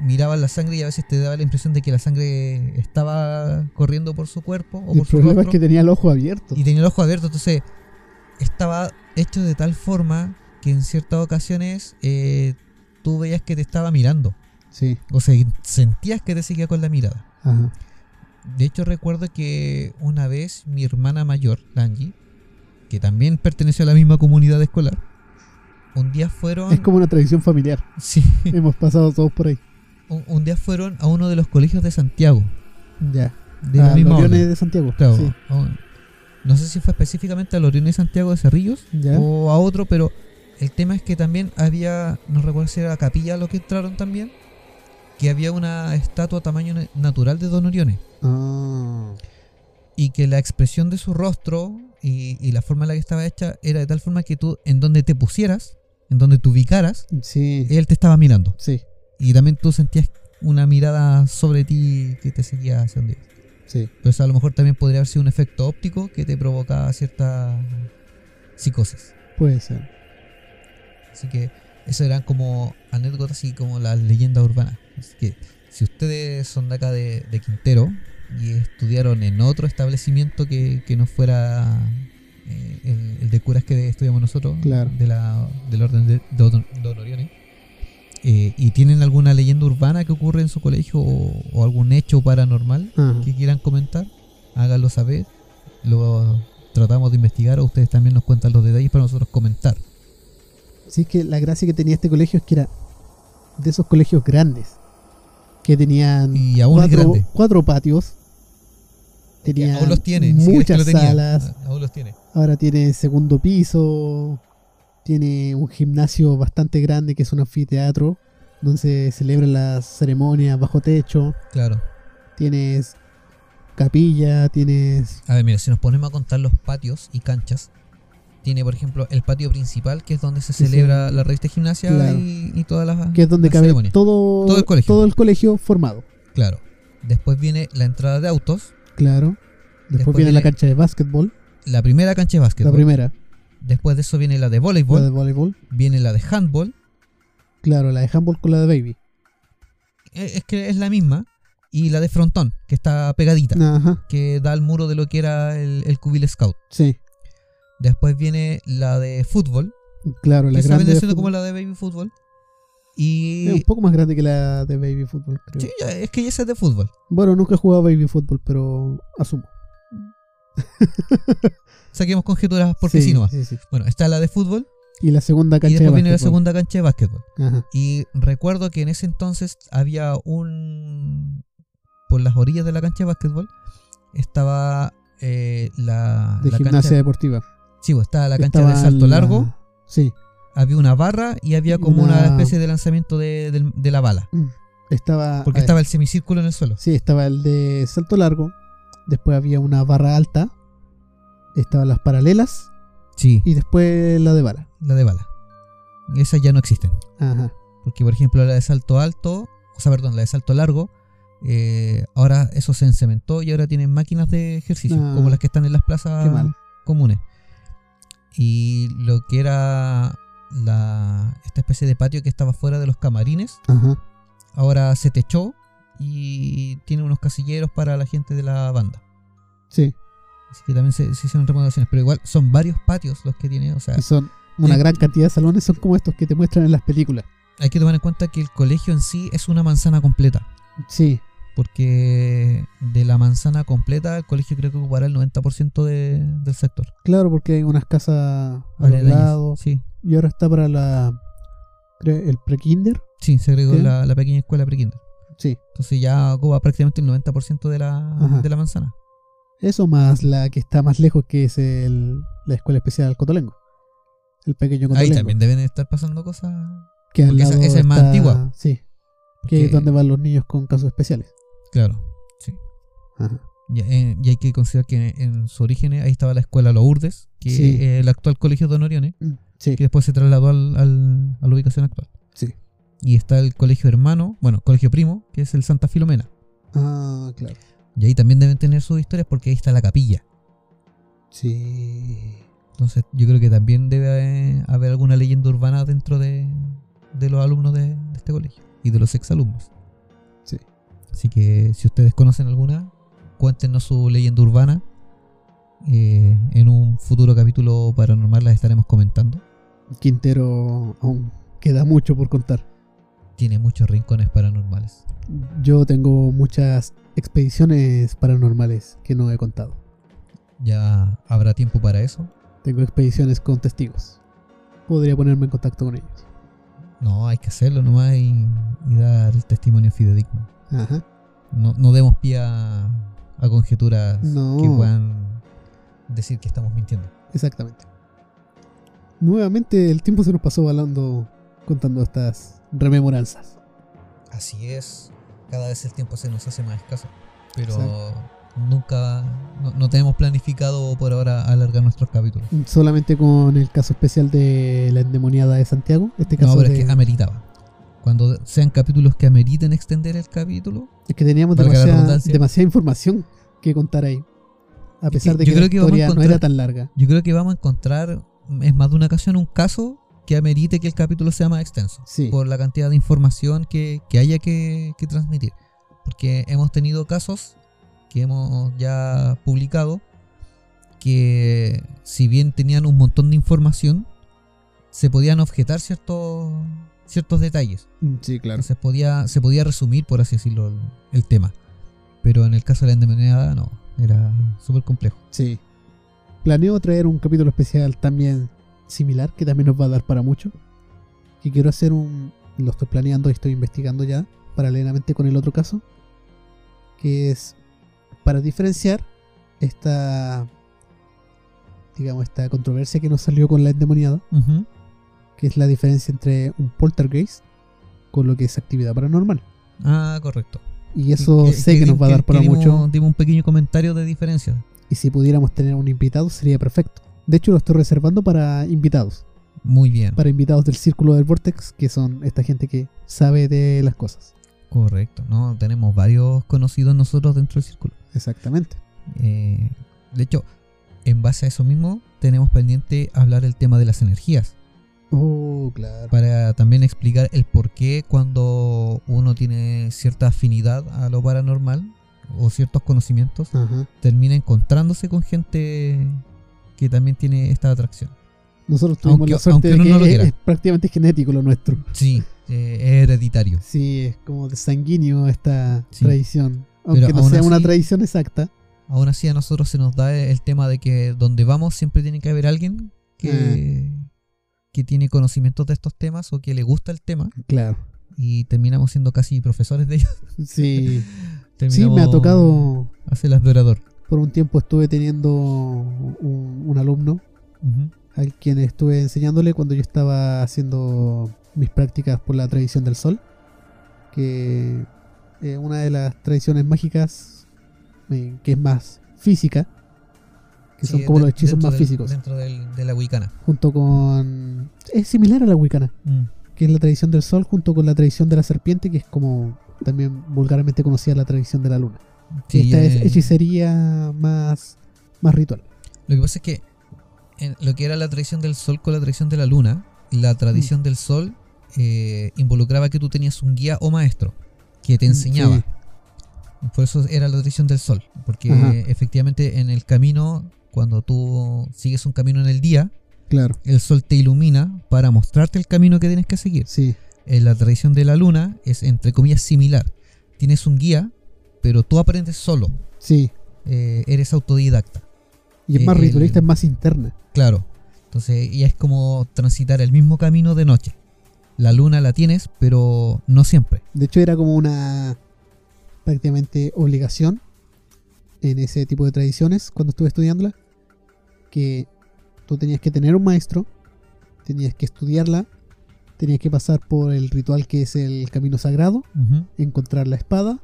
mirabas la sangre y a veces te daba la impresión de que la sangre estaba corriendo por su cuerpo o el por su problema es que tenía el ojo abierto. y tenía el ojo abierto. Entonces, estaba hecho de tal forma que en ciertas ocasiones eh, tú veías que te estaba mirando. Sí, O sea, sentías que te seguía con la mirada. ajá. De hecho, recuerdo que una vez mi hermana mayor, Angie, que también perteneció a la misma comunidad escolar, un día fueron. Es como una tradición familiar. Sí, Hemos pasado todos por ahí. Un, un día fueron a uno de los colegios de Santiago, Ya. de la a los onda. Leones de Santiago. Claro, Sí. a un- no sé si fue específicamente a los Oriones de Santiago de Cerrillos Ya. o a otro, pero el tema es que también había, no recuerdo si era la capilla lo que entraron también, que había una estatua tamaño na- natural de Don Oriones. Ah, y que la expresión de su rostro y, y la forma en la que estaba hecha era de tal forma que tú, en donde te pusieras, en donde te ubicaras, sí. él te estaba mirando. Sí, Y también tú sentías una mirada sobre ti que te seguía hacia donde sí. Pero eso a lo mejor también podría haber sido un efecto óptico que te provocaba cierta psicosis. Puede ser. Así que eso eran como anécdotas y como las leyendas urbanas. Así que si ustedes son de acá de, de Quintero y estudiaron en otro establecimiento que, que no fuera eh, el, el de curas que estudiamos nosotros, Claro. de la, del orden de Don, Don Orione, eh, y tienen alguna leyenda urbana que ocurre en su colegio o, o algún hecho paranormal que quieran comentar, háganlo saber. Lo tratamos de investigar o ustedes también nos cuentan los detalles para nosotros comentar. Sí, es que la gracia que tenía este colegio es que era de esos colegios grandes. Que tenían Y aún es cuatro, patios. Tenía aún los siquiera es que muchas lo salas. Aún los tiene. Ahora tiene segundo piso. Tiene un gimnasio bastante grande que es un anfiteatro. Donde se celebran las ceremonias bajo techo. Claro. Tienes capilla, tienes... A ver, mira, si nos ponemos a contar los patios y canchas, tiene, por ejemplo, el patio principal, que es donde se Sí, celebra la revista de gimnasia Claro. y, y todas las. que es donde cabe todo, Todo el colegio. todo el colegio formado. Claro. Después viene la entrada de autos, Claro. Después, Después viene la viene- cancha de básquetbol, la primera cancha de básquet. la primera. Después de eso viene la de La voleibol, de voleibol. viene la de handball. Claro, la de handball con la de baby. eh, Es que es la misma. Y la de frontón, que está pegadita. Ajá, Que da al muro de lo que era el, el cubil scout. sí. Después viene la de fútbol, Claro, la que grande siendo como la de baby fútbol. Es Y. un poco más grande que la de baby fútbol, creo. Sí, es que esa es de fútbol. Bueno, nunca he jugado baby fútbol, pero asumo. Saquemos conjeturas porque sí, sí nomás. sí, sí. Bueno, está la de fútbol Y la segunda y cancha después de viene la segunda cancha de básquetbol. Ajá. Y recuerdo que en ese entonces había un. Por las orillas de la cancha de básquetbol estaba eh, la, De la gimnasia cancha. deportiva. Sí, pues, estaba la cancha Estaba de salto la- largo, Sí. había una barra y había como una, Una- especie de lanzamiento de, de la bala. Mm. Estaba. Porque estaba el semicírculo en el suelo. Sí, estaba el de salto largo. Después había una barra alta. Estaban las paralelas. Sí, Y después la de bala. la de bala. Esas ya no existen. Ajá. Porque, por ejemplo, la de salto alto, o sea, perdón, la de salto largo, eh, ahora eso se encementó y ahora tienen máquinas de ejercicio, Ah. como las que están en las plazas Qué mal. comunes. Y lo que era la, esta especie de patio que estaba fuera de los camarines, Ajá. ahora se techó y tiene unos casilleros para la gente de la banda. Sí. Así que también se, se hicieron remodelaciones, pero igual son varios patios los que tiene, o sea, Y son una gran cantidad de salones. Son como estos que te muestran en las películas. hay que tomar en cuenta que el colegio en sí es una manzana completa. Sí. Porque de la manzana completa, el colegio creo que ocupará el 90% de- del sector. Claro, porque hay unas casas a los Aledañas. lados. Sí, Y ahora está para la. el pre-kinder. sí, se agregó la, la pequeña escuela prekinder. Sí. Entonces ya ocupa prácticamente el 90% de la, Ajá. de la manzana. Eso más la que está más lejos, que es el, la escuela especial Cotolengo. El pequeño Ahí Cotolengo. también deben estar pasando cosas. Que al esa- lado esa es más antigua. Sí. Que es donde van los niños con casos especiales. Claro, sí. Ajá. Y, eh, y hay que considerar que en su origen ahí estaba la escuela Lourdes, que Sí. es el actual colegio Don Orione, Sí. que después se trasladó al, al- a la ubicación actual. Sí. Y está el colegio hermano, bueno, colegio primo, que es el Santa Filomena. Ah, claro. Y ahí también deben tener sus historias porque ahí está la capilla. Sí. Entonces yo creo que también debe haber alguna leyenda urbana dentro de, de los alumnos de, de este colegio y de los exalumnos. Sí. Así que si ustedes conocen alguna, cuéntenos su leyenda urbana. Eh, en un futuro capítulo paranormal las estaremos comentando. Quintero aún queda mucho por contar. Tiene muchos rincones paranormales. Yo tengo muchas expediciones paranormales que no he contado. Ya habrá tiempo para eso. Tengo expediciones con testigos. Podría ponerme en contacto con ellos. No, hay que hacerlo nomás y, y dar el testimonio fidedigno. Ajá. No, no demos pie a, a conjeturas No. que puedan decir que estamos mintiendo. Exactamente. Nuevamente el tiempo se nos pasó hablando, contando estas rememoranzas. Así es. Cada vez el tiempo se nos hace más escaso. Pero Exacto. nunca, no, no tenemos planificado por ahora alargar nuestros capítulos. Solamente con el caso especial de la endemoniada de Santiago. Este caso No, pero de- es que ameritaba. Cuando sean capítulos que ameriten extender el capítulo, es que teníamos demasiada, información que contar ahí. A Es pesar que de yo que la que historia no era tan larga. yo creo que vamos a encontrar, es más de una ocasión, un caso que amerite que el capítulo sea más extenso. Sí. por la cantidad de información que, que haya que, que transmitir. Porque hemos tenido casos que hemos ya publicado que si bien tenían un montón de información, se podían objetar ciertos, ciertos detalles. Mm, Sí, claro. Entonces podía, se podía resumir, por así decirlo, el, el tema. Pero en el caso de la endemoniada, no, era súper complejo. Sí. Planeo traer un capítulo especial también similar, que también nos va a dar para mucho. Y quiero hacer un... Lo estoy planeando y estoy investigando ya, paralelamente con el otro caso. Que es para diferenciar esta, digamos, esta controversia que nos salió con la endemoniada, que es la diferencia entre un poltergeist con lo que es actividad paranormal. Ah, correcto. Y eso sé que, nos va a dar para mucho. dimos un pequeño comentario de diferencia. Y si pudiéramos tener un invitado sería perfecto. De hecho, lo estoy reservando para invitados. Muy bien. Para invitados del círculo del Vortex, que son esta gente que sabe de las cosas. Correcto. No, tenemos varios conocidos nosotros dentro del círculo. Exactamente. Eh, de hecho, en base a eso mismo, tenemos pendiente hablar el tema de las energías. Oh, claro. Para también explicar el por qué cuando uno tiene cierta afinidad a lo paranormal o ciertos conocimientos, Ajá. termina encontrándose con gente que también tiene esta atracción. Nosotros tuvimos Aunque- la suerte de que no es, prácticamente genético lo nuestro. Sí, eh, es hereditario. Sí, es como de sanguíneo esta Sí. tradición. Aunque no sea una tradición exacta. Aún así a nosotros se nos da el tema de que donde vamos siempre tiene que haber alguien que, que tiene conocimientos de estos temas o que le gusta el tema Claro. y terminamos siendo casi profesores de ellos. Sí. sí, me ha tocado. a ser las de orador. Por un tiempo estuve teniendo un, un alumno Ujú. al quien estuve enseñándole cuando yo estaba haciendo mis prácticas por la tradición del sol. Que es una de las tradiciones mágicas eh, que es más física. Que Sí, son como de- los hechizos más del- físicos. Dentro del- de la Wicana. Junto con. Es similar a la Wicana. Mm. que es la tradición del sol, junto con la tradición de la serpiente, que es como también vulgarmente conocida la tradición de la luna. Sí, Esta es eh, hechicería más, más ritual. Lo que pasa es que en lo que era la tradición del sol con la tradición de la luna, la Mm. tradición del sol eh, involucraba que tú tenías un guía o maestro que te Mm, enseñaba. sí. Por eso era la tradición del sol. Porque Ajá. efectivamente en el camino, cuando tú sigues un camino en el día, Claro, el sol te ilumina para mostrarte el camino que tienes que seguir. sí, En la tradición de la luna es entre comillas similar. Tienes un guía, pero tú aprendes solo. sí. Eh, eres autodidacta. Y es más El- ritualista, es más interna. Claro. Entonces ya es como transitar el mismo camino de noche. La luna la tienes, pero no siempre. De hecho, era como una prácticamente obligación en ese tipo de tradiciones cuando estuve estudiándola. Que tú tenías que tener un maestro, tenías que estudiarla, tenías que pasar por el ritual que es el camino sagrado, encontrar la espada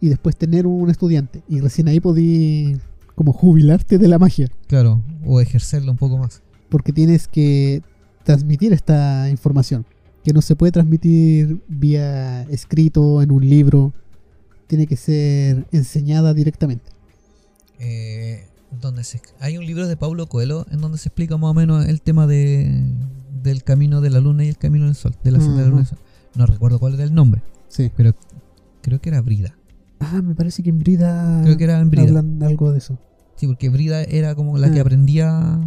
y después tener un estudiante. Y recién ahí podí como jubilarte de la magia. Claro. O ejercerla un poco más. Porque tienes que transmitir esta información. Que no se puede transmitir vía escrito en un libro. Tiene que ser enseñada directamente. Eh, donde se, hay un libro de Paulo Coelho en donde se explica más o menos el tema de, del camino de la luna y el camino del sol. De la senda de la luna y el sol. No recuerdo cuál era el nombre, Sí. pero creo que era Brida. Ah, me parece que en Brida, Creo que era en Brida. hablan algo de eso. Sí, porque Brida era como la que Ah. aprendía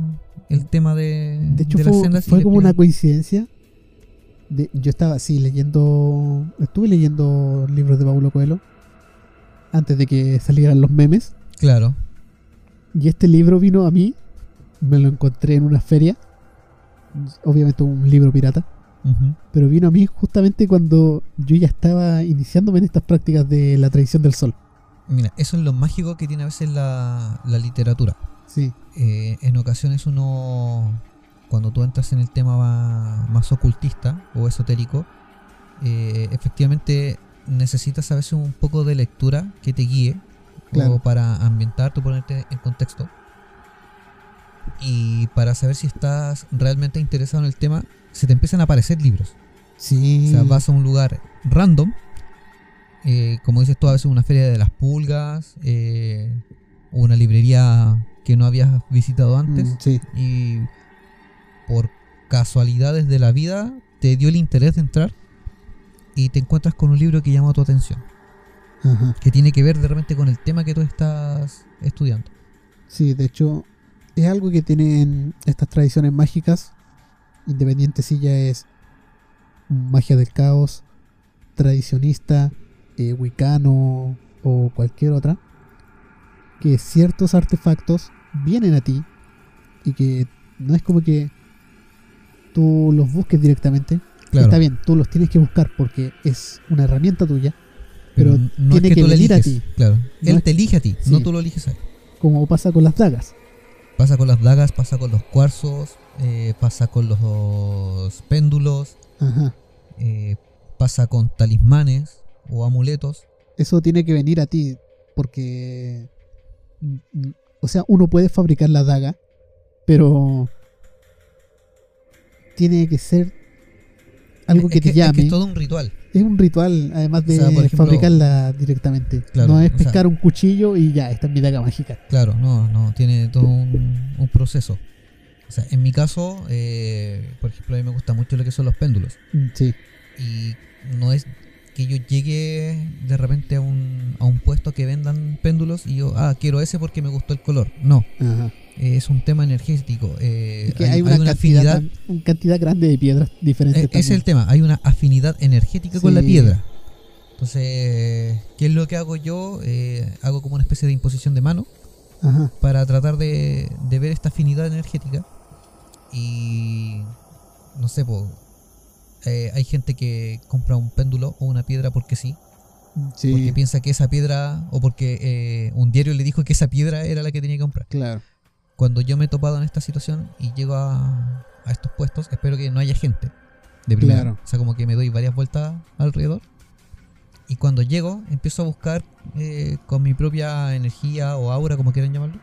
el tema de, De hecho, de las fue, sendas y fue como una coincidencia. De, yo estaba así leyendo. Estuve leyendo libros de Paulo Coelho antes de que salieran los memes. Claro. Y este libro vino a mí. Me lo encontré en una feria. Obviamente un libro pirata. Pero vino a mí justamente cuando yo ya estaba iniciándome en estas prácticas de la tradición del sol. Mira, eso es lo mágico que tiene a veces la, la literatura. Sí, Eh, en ocasiones uno, cuando tú entras en el tema ma- más ocultista o esotérico, eh, efectivamente necesitas a veces un poco de lectura que te guíe Claro. o para ambientarte o ponerte en contexto. Y para saber si estás realmente interesado en el tema, se te empiezan a aparecer libros. sí. O sea, vas a un lugar random, eh, como dices tú, a veces una feria de las pulgas, eh, una librería que no habías visitado antes, Mm, sí, y por casualidades de la vida te dio el interés de entrar y te encuentras con un libro que llama tu atención, ajá. que tiene que ver de repente con el tema que tú estás estudiando. Sí, de hecho, es algo que tienen estas tradiciones mágicas, independiente si ya es magia del caos, tradicionista, eh, wicano o cualquier otra, que ciertos artefactos vienen a ti y que no es como que tú los busques directamente. Claro, Está bien, tú los tienes que buscar porque es una herramienta tuya, pero no tiene es que, que tú venir a eliges, ti. Claro, No él es- te elige a ti, sí. no tú lo eliges a él. como pasa con las dagas. Pasa con las dagas, pasa con los cuarzos, eh, pasa con los péndulos, Ajá. eh, pasa con talismanes o amuletos. Eso tiene que venir a ti, porque. mm, O sea, uno puede fabricar la daga, pero. Tiene que ser algo Es que te es llame. es todo un ritual. Es un ritual, además de O sea, por ejemplo- fabricarla directamente. Claro, no es o sea- pescar un cuchillo y ya, esta es mi daga mágica. Claro, no, no, tiene todo un, un proceso. O sea, en mi caso, eh, por ejemplo, a mí me gusta mucho lo que son los péndulos. Mm, Sí, Y no es que yo llegue de repente a un, a un puesto que vendan péndulos y yo, ah, quiero ese porque me gustó el color. No, ajá. Eh, es un tema energético. eh, hay, hay, una, hay una cantidad, afinidad. una cantidad grande de piedras diferentes. Eh, es el tema, hay una afinidad energética con la piedra. Entonces, ¿qué es lo que hago yo? Eh, hago como una especie de imposición de mano Ajá. para tratar de, de ver esta afinidad energética. Y no sé, hay gente que compra un péndulo o una piedra porque sí, Sí, porque piensa que esa piedra, o porque eh, un diario le dijo que esa piedra era la que tenía que comprar. claro. Cuando yo me he topado en esta situación y llego a, a estos puestos, espero que no haya gente de primera. Claro. O sea, como que me doy varias vueltas alrededor. Y cuando llego, empiezo a buscar eh, con mi propia energía o aura, como quieran llamarlo,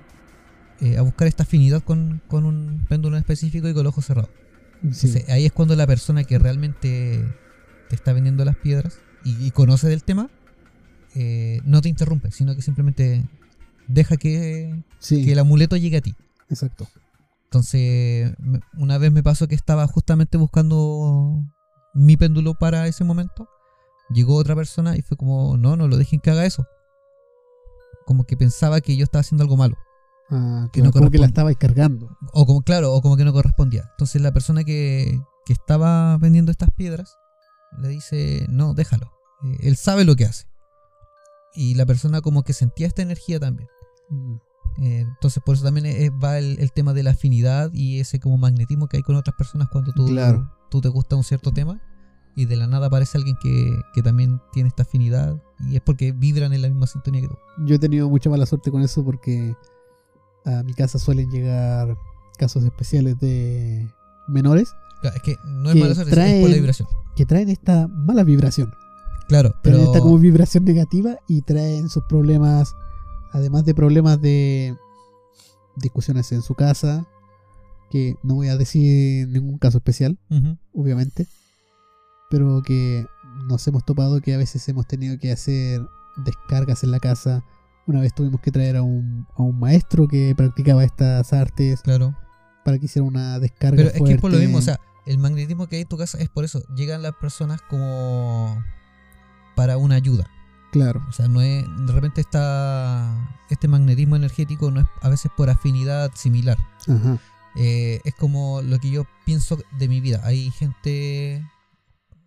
eh, a buscar esta afinidad con, con un péndulo en específico y con los ojos cerrados. Sí. Entonces, ahí es cuando la persona que realmente te está vendiendo las piedras y, y conoce del tema, eh, no te interrumpe, sino que simplemente deja que, Sí, que el amuleto llegue a ti. Exacto. Entonces, una vez me pasó que estaba justamente buscando mi péndulo para ese momento. Llegó otra persona y fue como, no, no lo dejen que haga eso. Como que pensaba que yo estaba haciendo algo malo. Ah, Que claro, no como que la estabais cargando. O como, claro, o como que no correspondía. Entonces la persona que, que estaba vendiendo estas piedras le dice, no, déjalo. Eh, él sabe lo que hace. Y la persona como que sentía esta energía también. Mm, Eh, entonces por eso también es- va el, el tema de la afinidad y ese como magnetismo que hay con otras personas cuando tú, Claro. tú te gusta un cierto tema y de la nada aparece alguien que, que también tiene esta afinidad y es porque vibran en la misma sintonía que tú. Yo he tenido mucha mala suerte con eso porque a mi casa suelen llegar casos especiales de menores Claro, es que no es mala suerte, es- es por la traen- vibración. que traen esta mala vibración. Claro, Traen pero esta como vibración negativa y traen sus problemas, además de problemas de discusiones en su casa, que no voy a decir ningún caso especial, obviamente, pero que nos hemos topado que a veces hemos tenido que hacer descargas en la casa. Una vez tuvimos que traer a un, a un maestro que practicaba estas artes claro. para que hiciera una descarga. Pero es que es por lo mismo, o sea, el magnetismo que hay en tu casa es por eso. Llegan las personas como para una ayuda. Claro, O sea, no es. De repente está. Este magnetismo energético no es a veces por afinidad similar. ajá, Eh, es como lo que yo pienso de mi vida. Hay gente.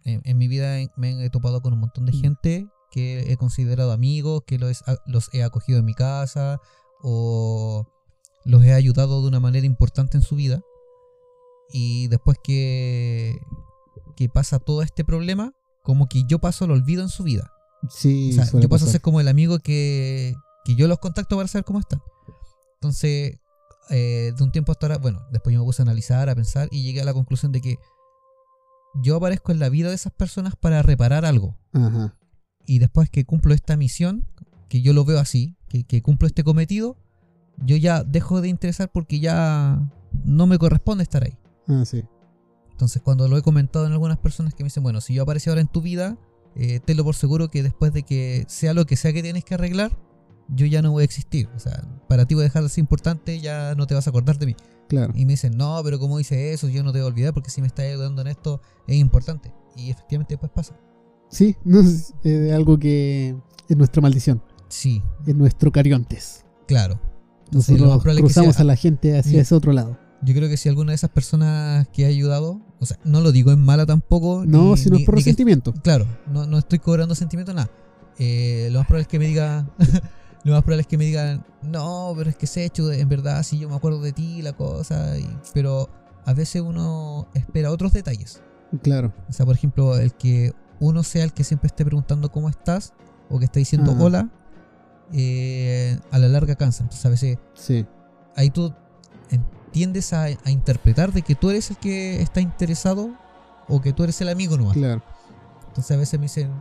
En, en mi vida me he topado con un montón de Mm. gente que he considerado amigos, que los, los he acogido en mi casa o los he ayudado de una manera importante en su vida. Y después que, que pasa todo este problema, como que yo paso el olvido en su vida. Sí, O sea, suele yo paso a ser como el amigo que, que yo los contacto para saber cómo están. Entonces, eh, de un tiempo hasta ahora, bueno, después yo me puse a analizar, a pensar y llegué a la conclusión de que yo aparezco en la vida de esas personas para reparar algo. Ajá, Y después que cumplo esta misión, que yo lo veo así, que, que cumplo este cometido, yo ya dejo de interesar porque ya no me corresponde estar ahí. ah, sí, Entonces, cuando lo he comentado en algunas personas que me dicen, bueno, si yo aparecí ahora en tu vida, eh, tenlo por seguro que después de que sea lo que sea que tienes que arreglar, yo ya no voy a existir. O sea, para ti voy a dejar de ser importante, ya no te vas a acordar de mí. claro. Y me dicen, no, pero ¿cómo dice eso? Yo no te voy a olvidar porque si me estás ayudando en esto es importante. Y efectivamente después pasa. Sí, no es eh, algo que es nuestra maldición, Sí, es nuestro cariontes. claro. Entonces, lo más que cruzamos sea- a la gente hacia ese otro lado. Yo creo que si alguna de esas personas que ha ayudado, o sea, no lo digo en mala tampoco. No, si no es por resentimiento. Claro, no, no estoy cobrando sentimiento, nada. Eh, lo más probable es que me diga. lo más probable es que me digan, no, pero es que se hecho, en verdad, si yo me acuerdo de ti, la cosa. y- pero a veces uno espera otros detalles. Claro, O sea, por ejemplo, el que uno sea el que siempre esté preguntando cómo estás, o que esté diciendo hola, eh, a la larga cansa. Entonces a veces Sí, ahí tú tiendes a, a interpretar de que tú eres el que está interesado o que tú eres el amigo nomás. claro. Entonces a veces me dicen,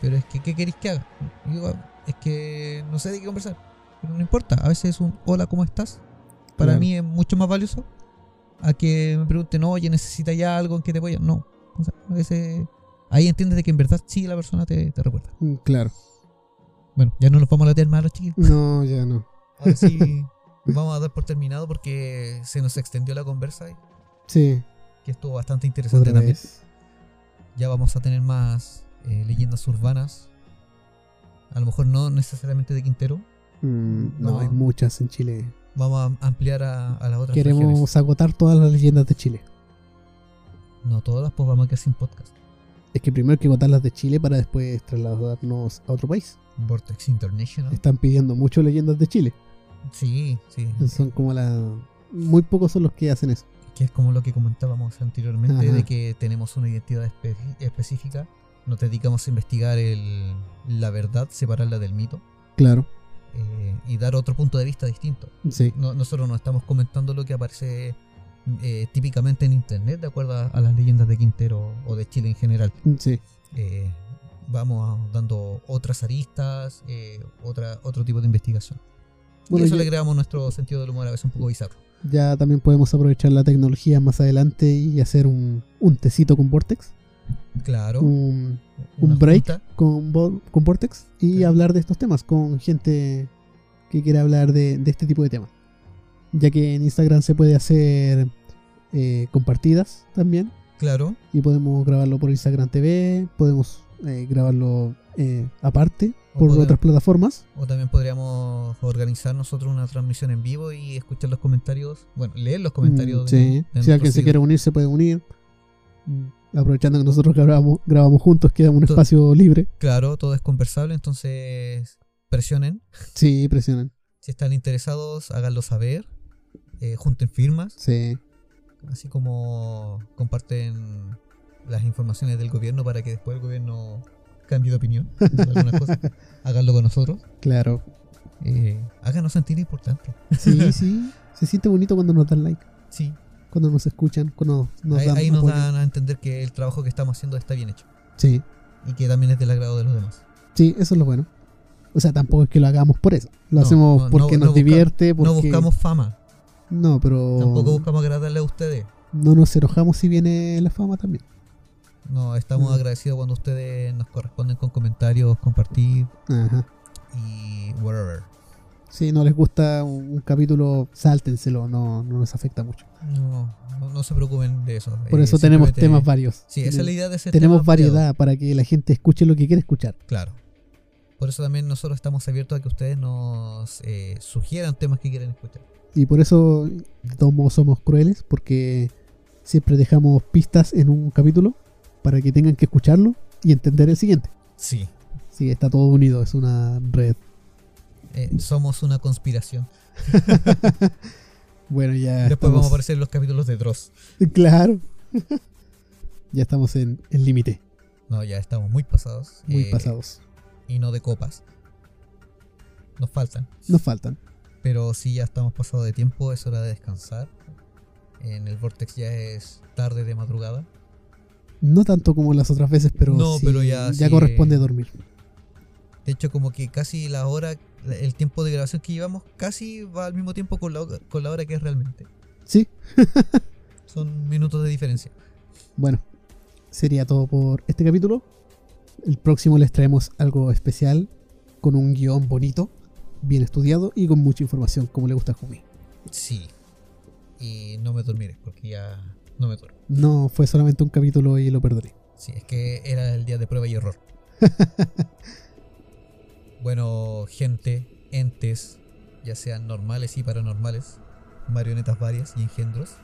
pero es que, ¿qué queréis que haga? Y digo, es que no sé de qué conversar. Pero no importa, a veces un hola, ¿cómo estás? Para Claro. mí es mucho más valioso a que me pregunten, oye, ¿necesitas ya algo en que te voy a...? No. O sea, a veces ahí entiendes de que en verdad sí la persona te, te recuerda. Mm, Claro. Bueno, ya no nos vamos a latear más a los chiquillos. No, ya no. Ahora sí vamos a dar por terminado porque se nos extendió la conversa y Sí, que estuvo bastante interesante otra también. vez. Ya vamos a tener más eh, leyendas urbanas. A lo mejor no necesariamente de Quintero. Mm, no, hay muchas en Chile. Vamos a ampliar a, a las otras regiones. Queremos agotar todas las leyendas de Chile. No todas, pues vamos a quedar sin podcast. Es que primero hay que agotar las de Chile para después trasladarnos a otro país. Vortex International. Están pidiendo mucho leyendas de Chile. Sí, sí. Son como la... Muy pocos son los que hacen eso. Que es como lo que comentábamos anteriormente, Ajá. de que tenemos una identidad espe- específica. Nos dedicamos a investigar el- la verdad, separarla del mito. Claro, eh, y dar otro punto de vista distinto. sí. No- nosotros no estamos comentando lo que aparece eh, típicamente en internet, de acuerdo a, a las leyendas de Quintero o de Chile en general. Sí, Eh, vamos dando otras aristas, otra, otro tipo de investigación. Bueno, y eso le creamos nuestro sentido del humor a veces un poco bizarro. ya también podemos aprovechar la tecnología más adelante y hacer un, un tecito con Vortex. Claro. Un, break junta. con, con Vortex y hablar de estos temas con gente que quiera hablar de, de este tipo de temas. Ya que en Instagram se puede hacer eh, compartidas también Claro. y podemos grabarlo por Instagram TV, podemos eh, grabarlo eh, aparte por otras plataformas. O también podríamos organizar nosotros una transmisión en vivo y escuchar los comentarios. Bueno, leer los comentarios. Mm, sí, de si alguien se quiere unir, se puede unir. Mm, Aprovechando que nosotros grabamos, grabamos juntos, queda un espacio libre. Claro, todo es conversable, entonces presionen. Sí, presionan. Si están interesados, háganlo saber. eh, junten firmas, Sí, así como comparten las informaciones del gobierno para que después el gobierno cambie de opinión. sobre algunas cosas. Háganlo con nosotros. claro. Eh, háganos sentir importantes. Sí, sí. Se siente bonito cuando nos dan like, Sí, cuando nos escuchan, cuando nos ahí, dan ahí nos apoyo. dan a entender que el trabajo que estamos haciendo está bien hecho Sí, y que también es del agrado de los demás. sí, eso es lo bueno. O sea, tampoco es que lo hagamos por eso. Lo No, hacemos no, porque no- nos divierte, porque... No buscamos fama, No, pero... tampoco buscamos agradarle a ustedes. No nos enojamos si viene la fama también. No, estamos agradecidos cuando ustedes nos corresponden con comentarios, compartir Ajá. y whatever. Si no les gusta un, un capítulo, sáltenselo, no, no nos afecta mucho. No, no, no se preocupen de eso. Por eh, eso tenemos temas varios. Sí, esa es la idea de ese Tenemos variado. variedad para que la gente escuche lo que quiere escuchar. Claro. Por eso también nosotros estamos abiertos a que ustedes nos eh, sugieran temas que quieren escuchar. Y por eso, de todos modos, somos crueles, porque siempre dejamos pistas en un capítulo para que tengan que escucharlo y entender el siguiente. Sí. Sí, está todo unido, es una red. Eh, somos una conspiración. Bueno, ya. Después estamos- vamos a aparecer los capítulos de Dross. Claro. ya estamos en el límite, No, ya estamos muy pasados. muy eh, pasados. Y no de copas. Nos faltan. Nos faltan. Pero sí, ya estamos pasados de tiempo. Es hora de descansar. En el Vortex ya es tarde de madrugada. No tanto como las otras veces, pero, No, sí, pero ya sí. corresponde dormir. De hecho, como que casi la hora, el tiempo de grabación que llevamos, casi va al mismo tiempo con la, con la hora que es realmente. Sí, Son minutos de diferencia. bueno, sería todo por este capítulo. El próximo les traemos algo especial con un guion bonito, bien estudiado y con mucha información, como le gusta a Jumi. Sí. Y no me dormiré, porque ya no me duermo. No fue solamente un capítulo y lo perdoné. Sí, es que era el día de prueba y error. bueno, gente, entes, ya sean normales y paranormales, marionetas varias y engendros.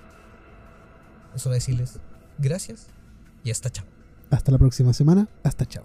Es hora de decirles gracias y hasta chao. Hasta la próxima semana. Hasta chao.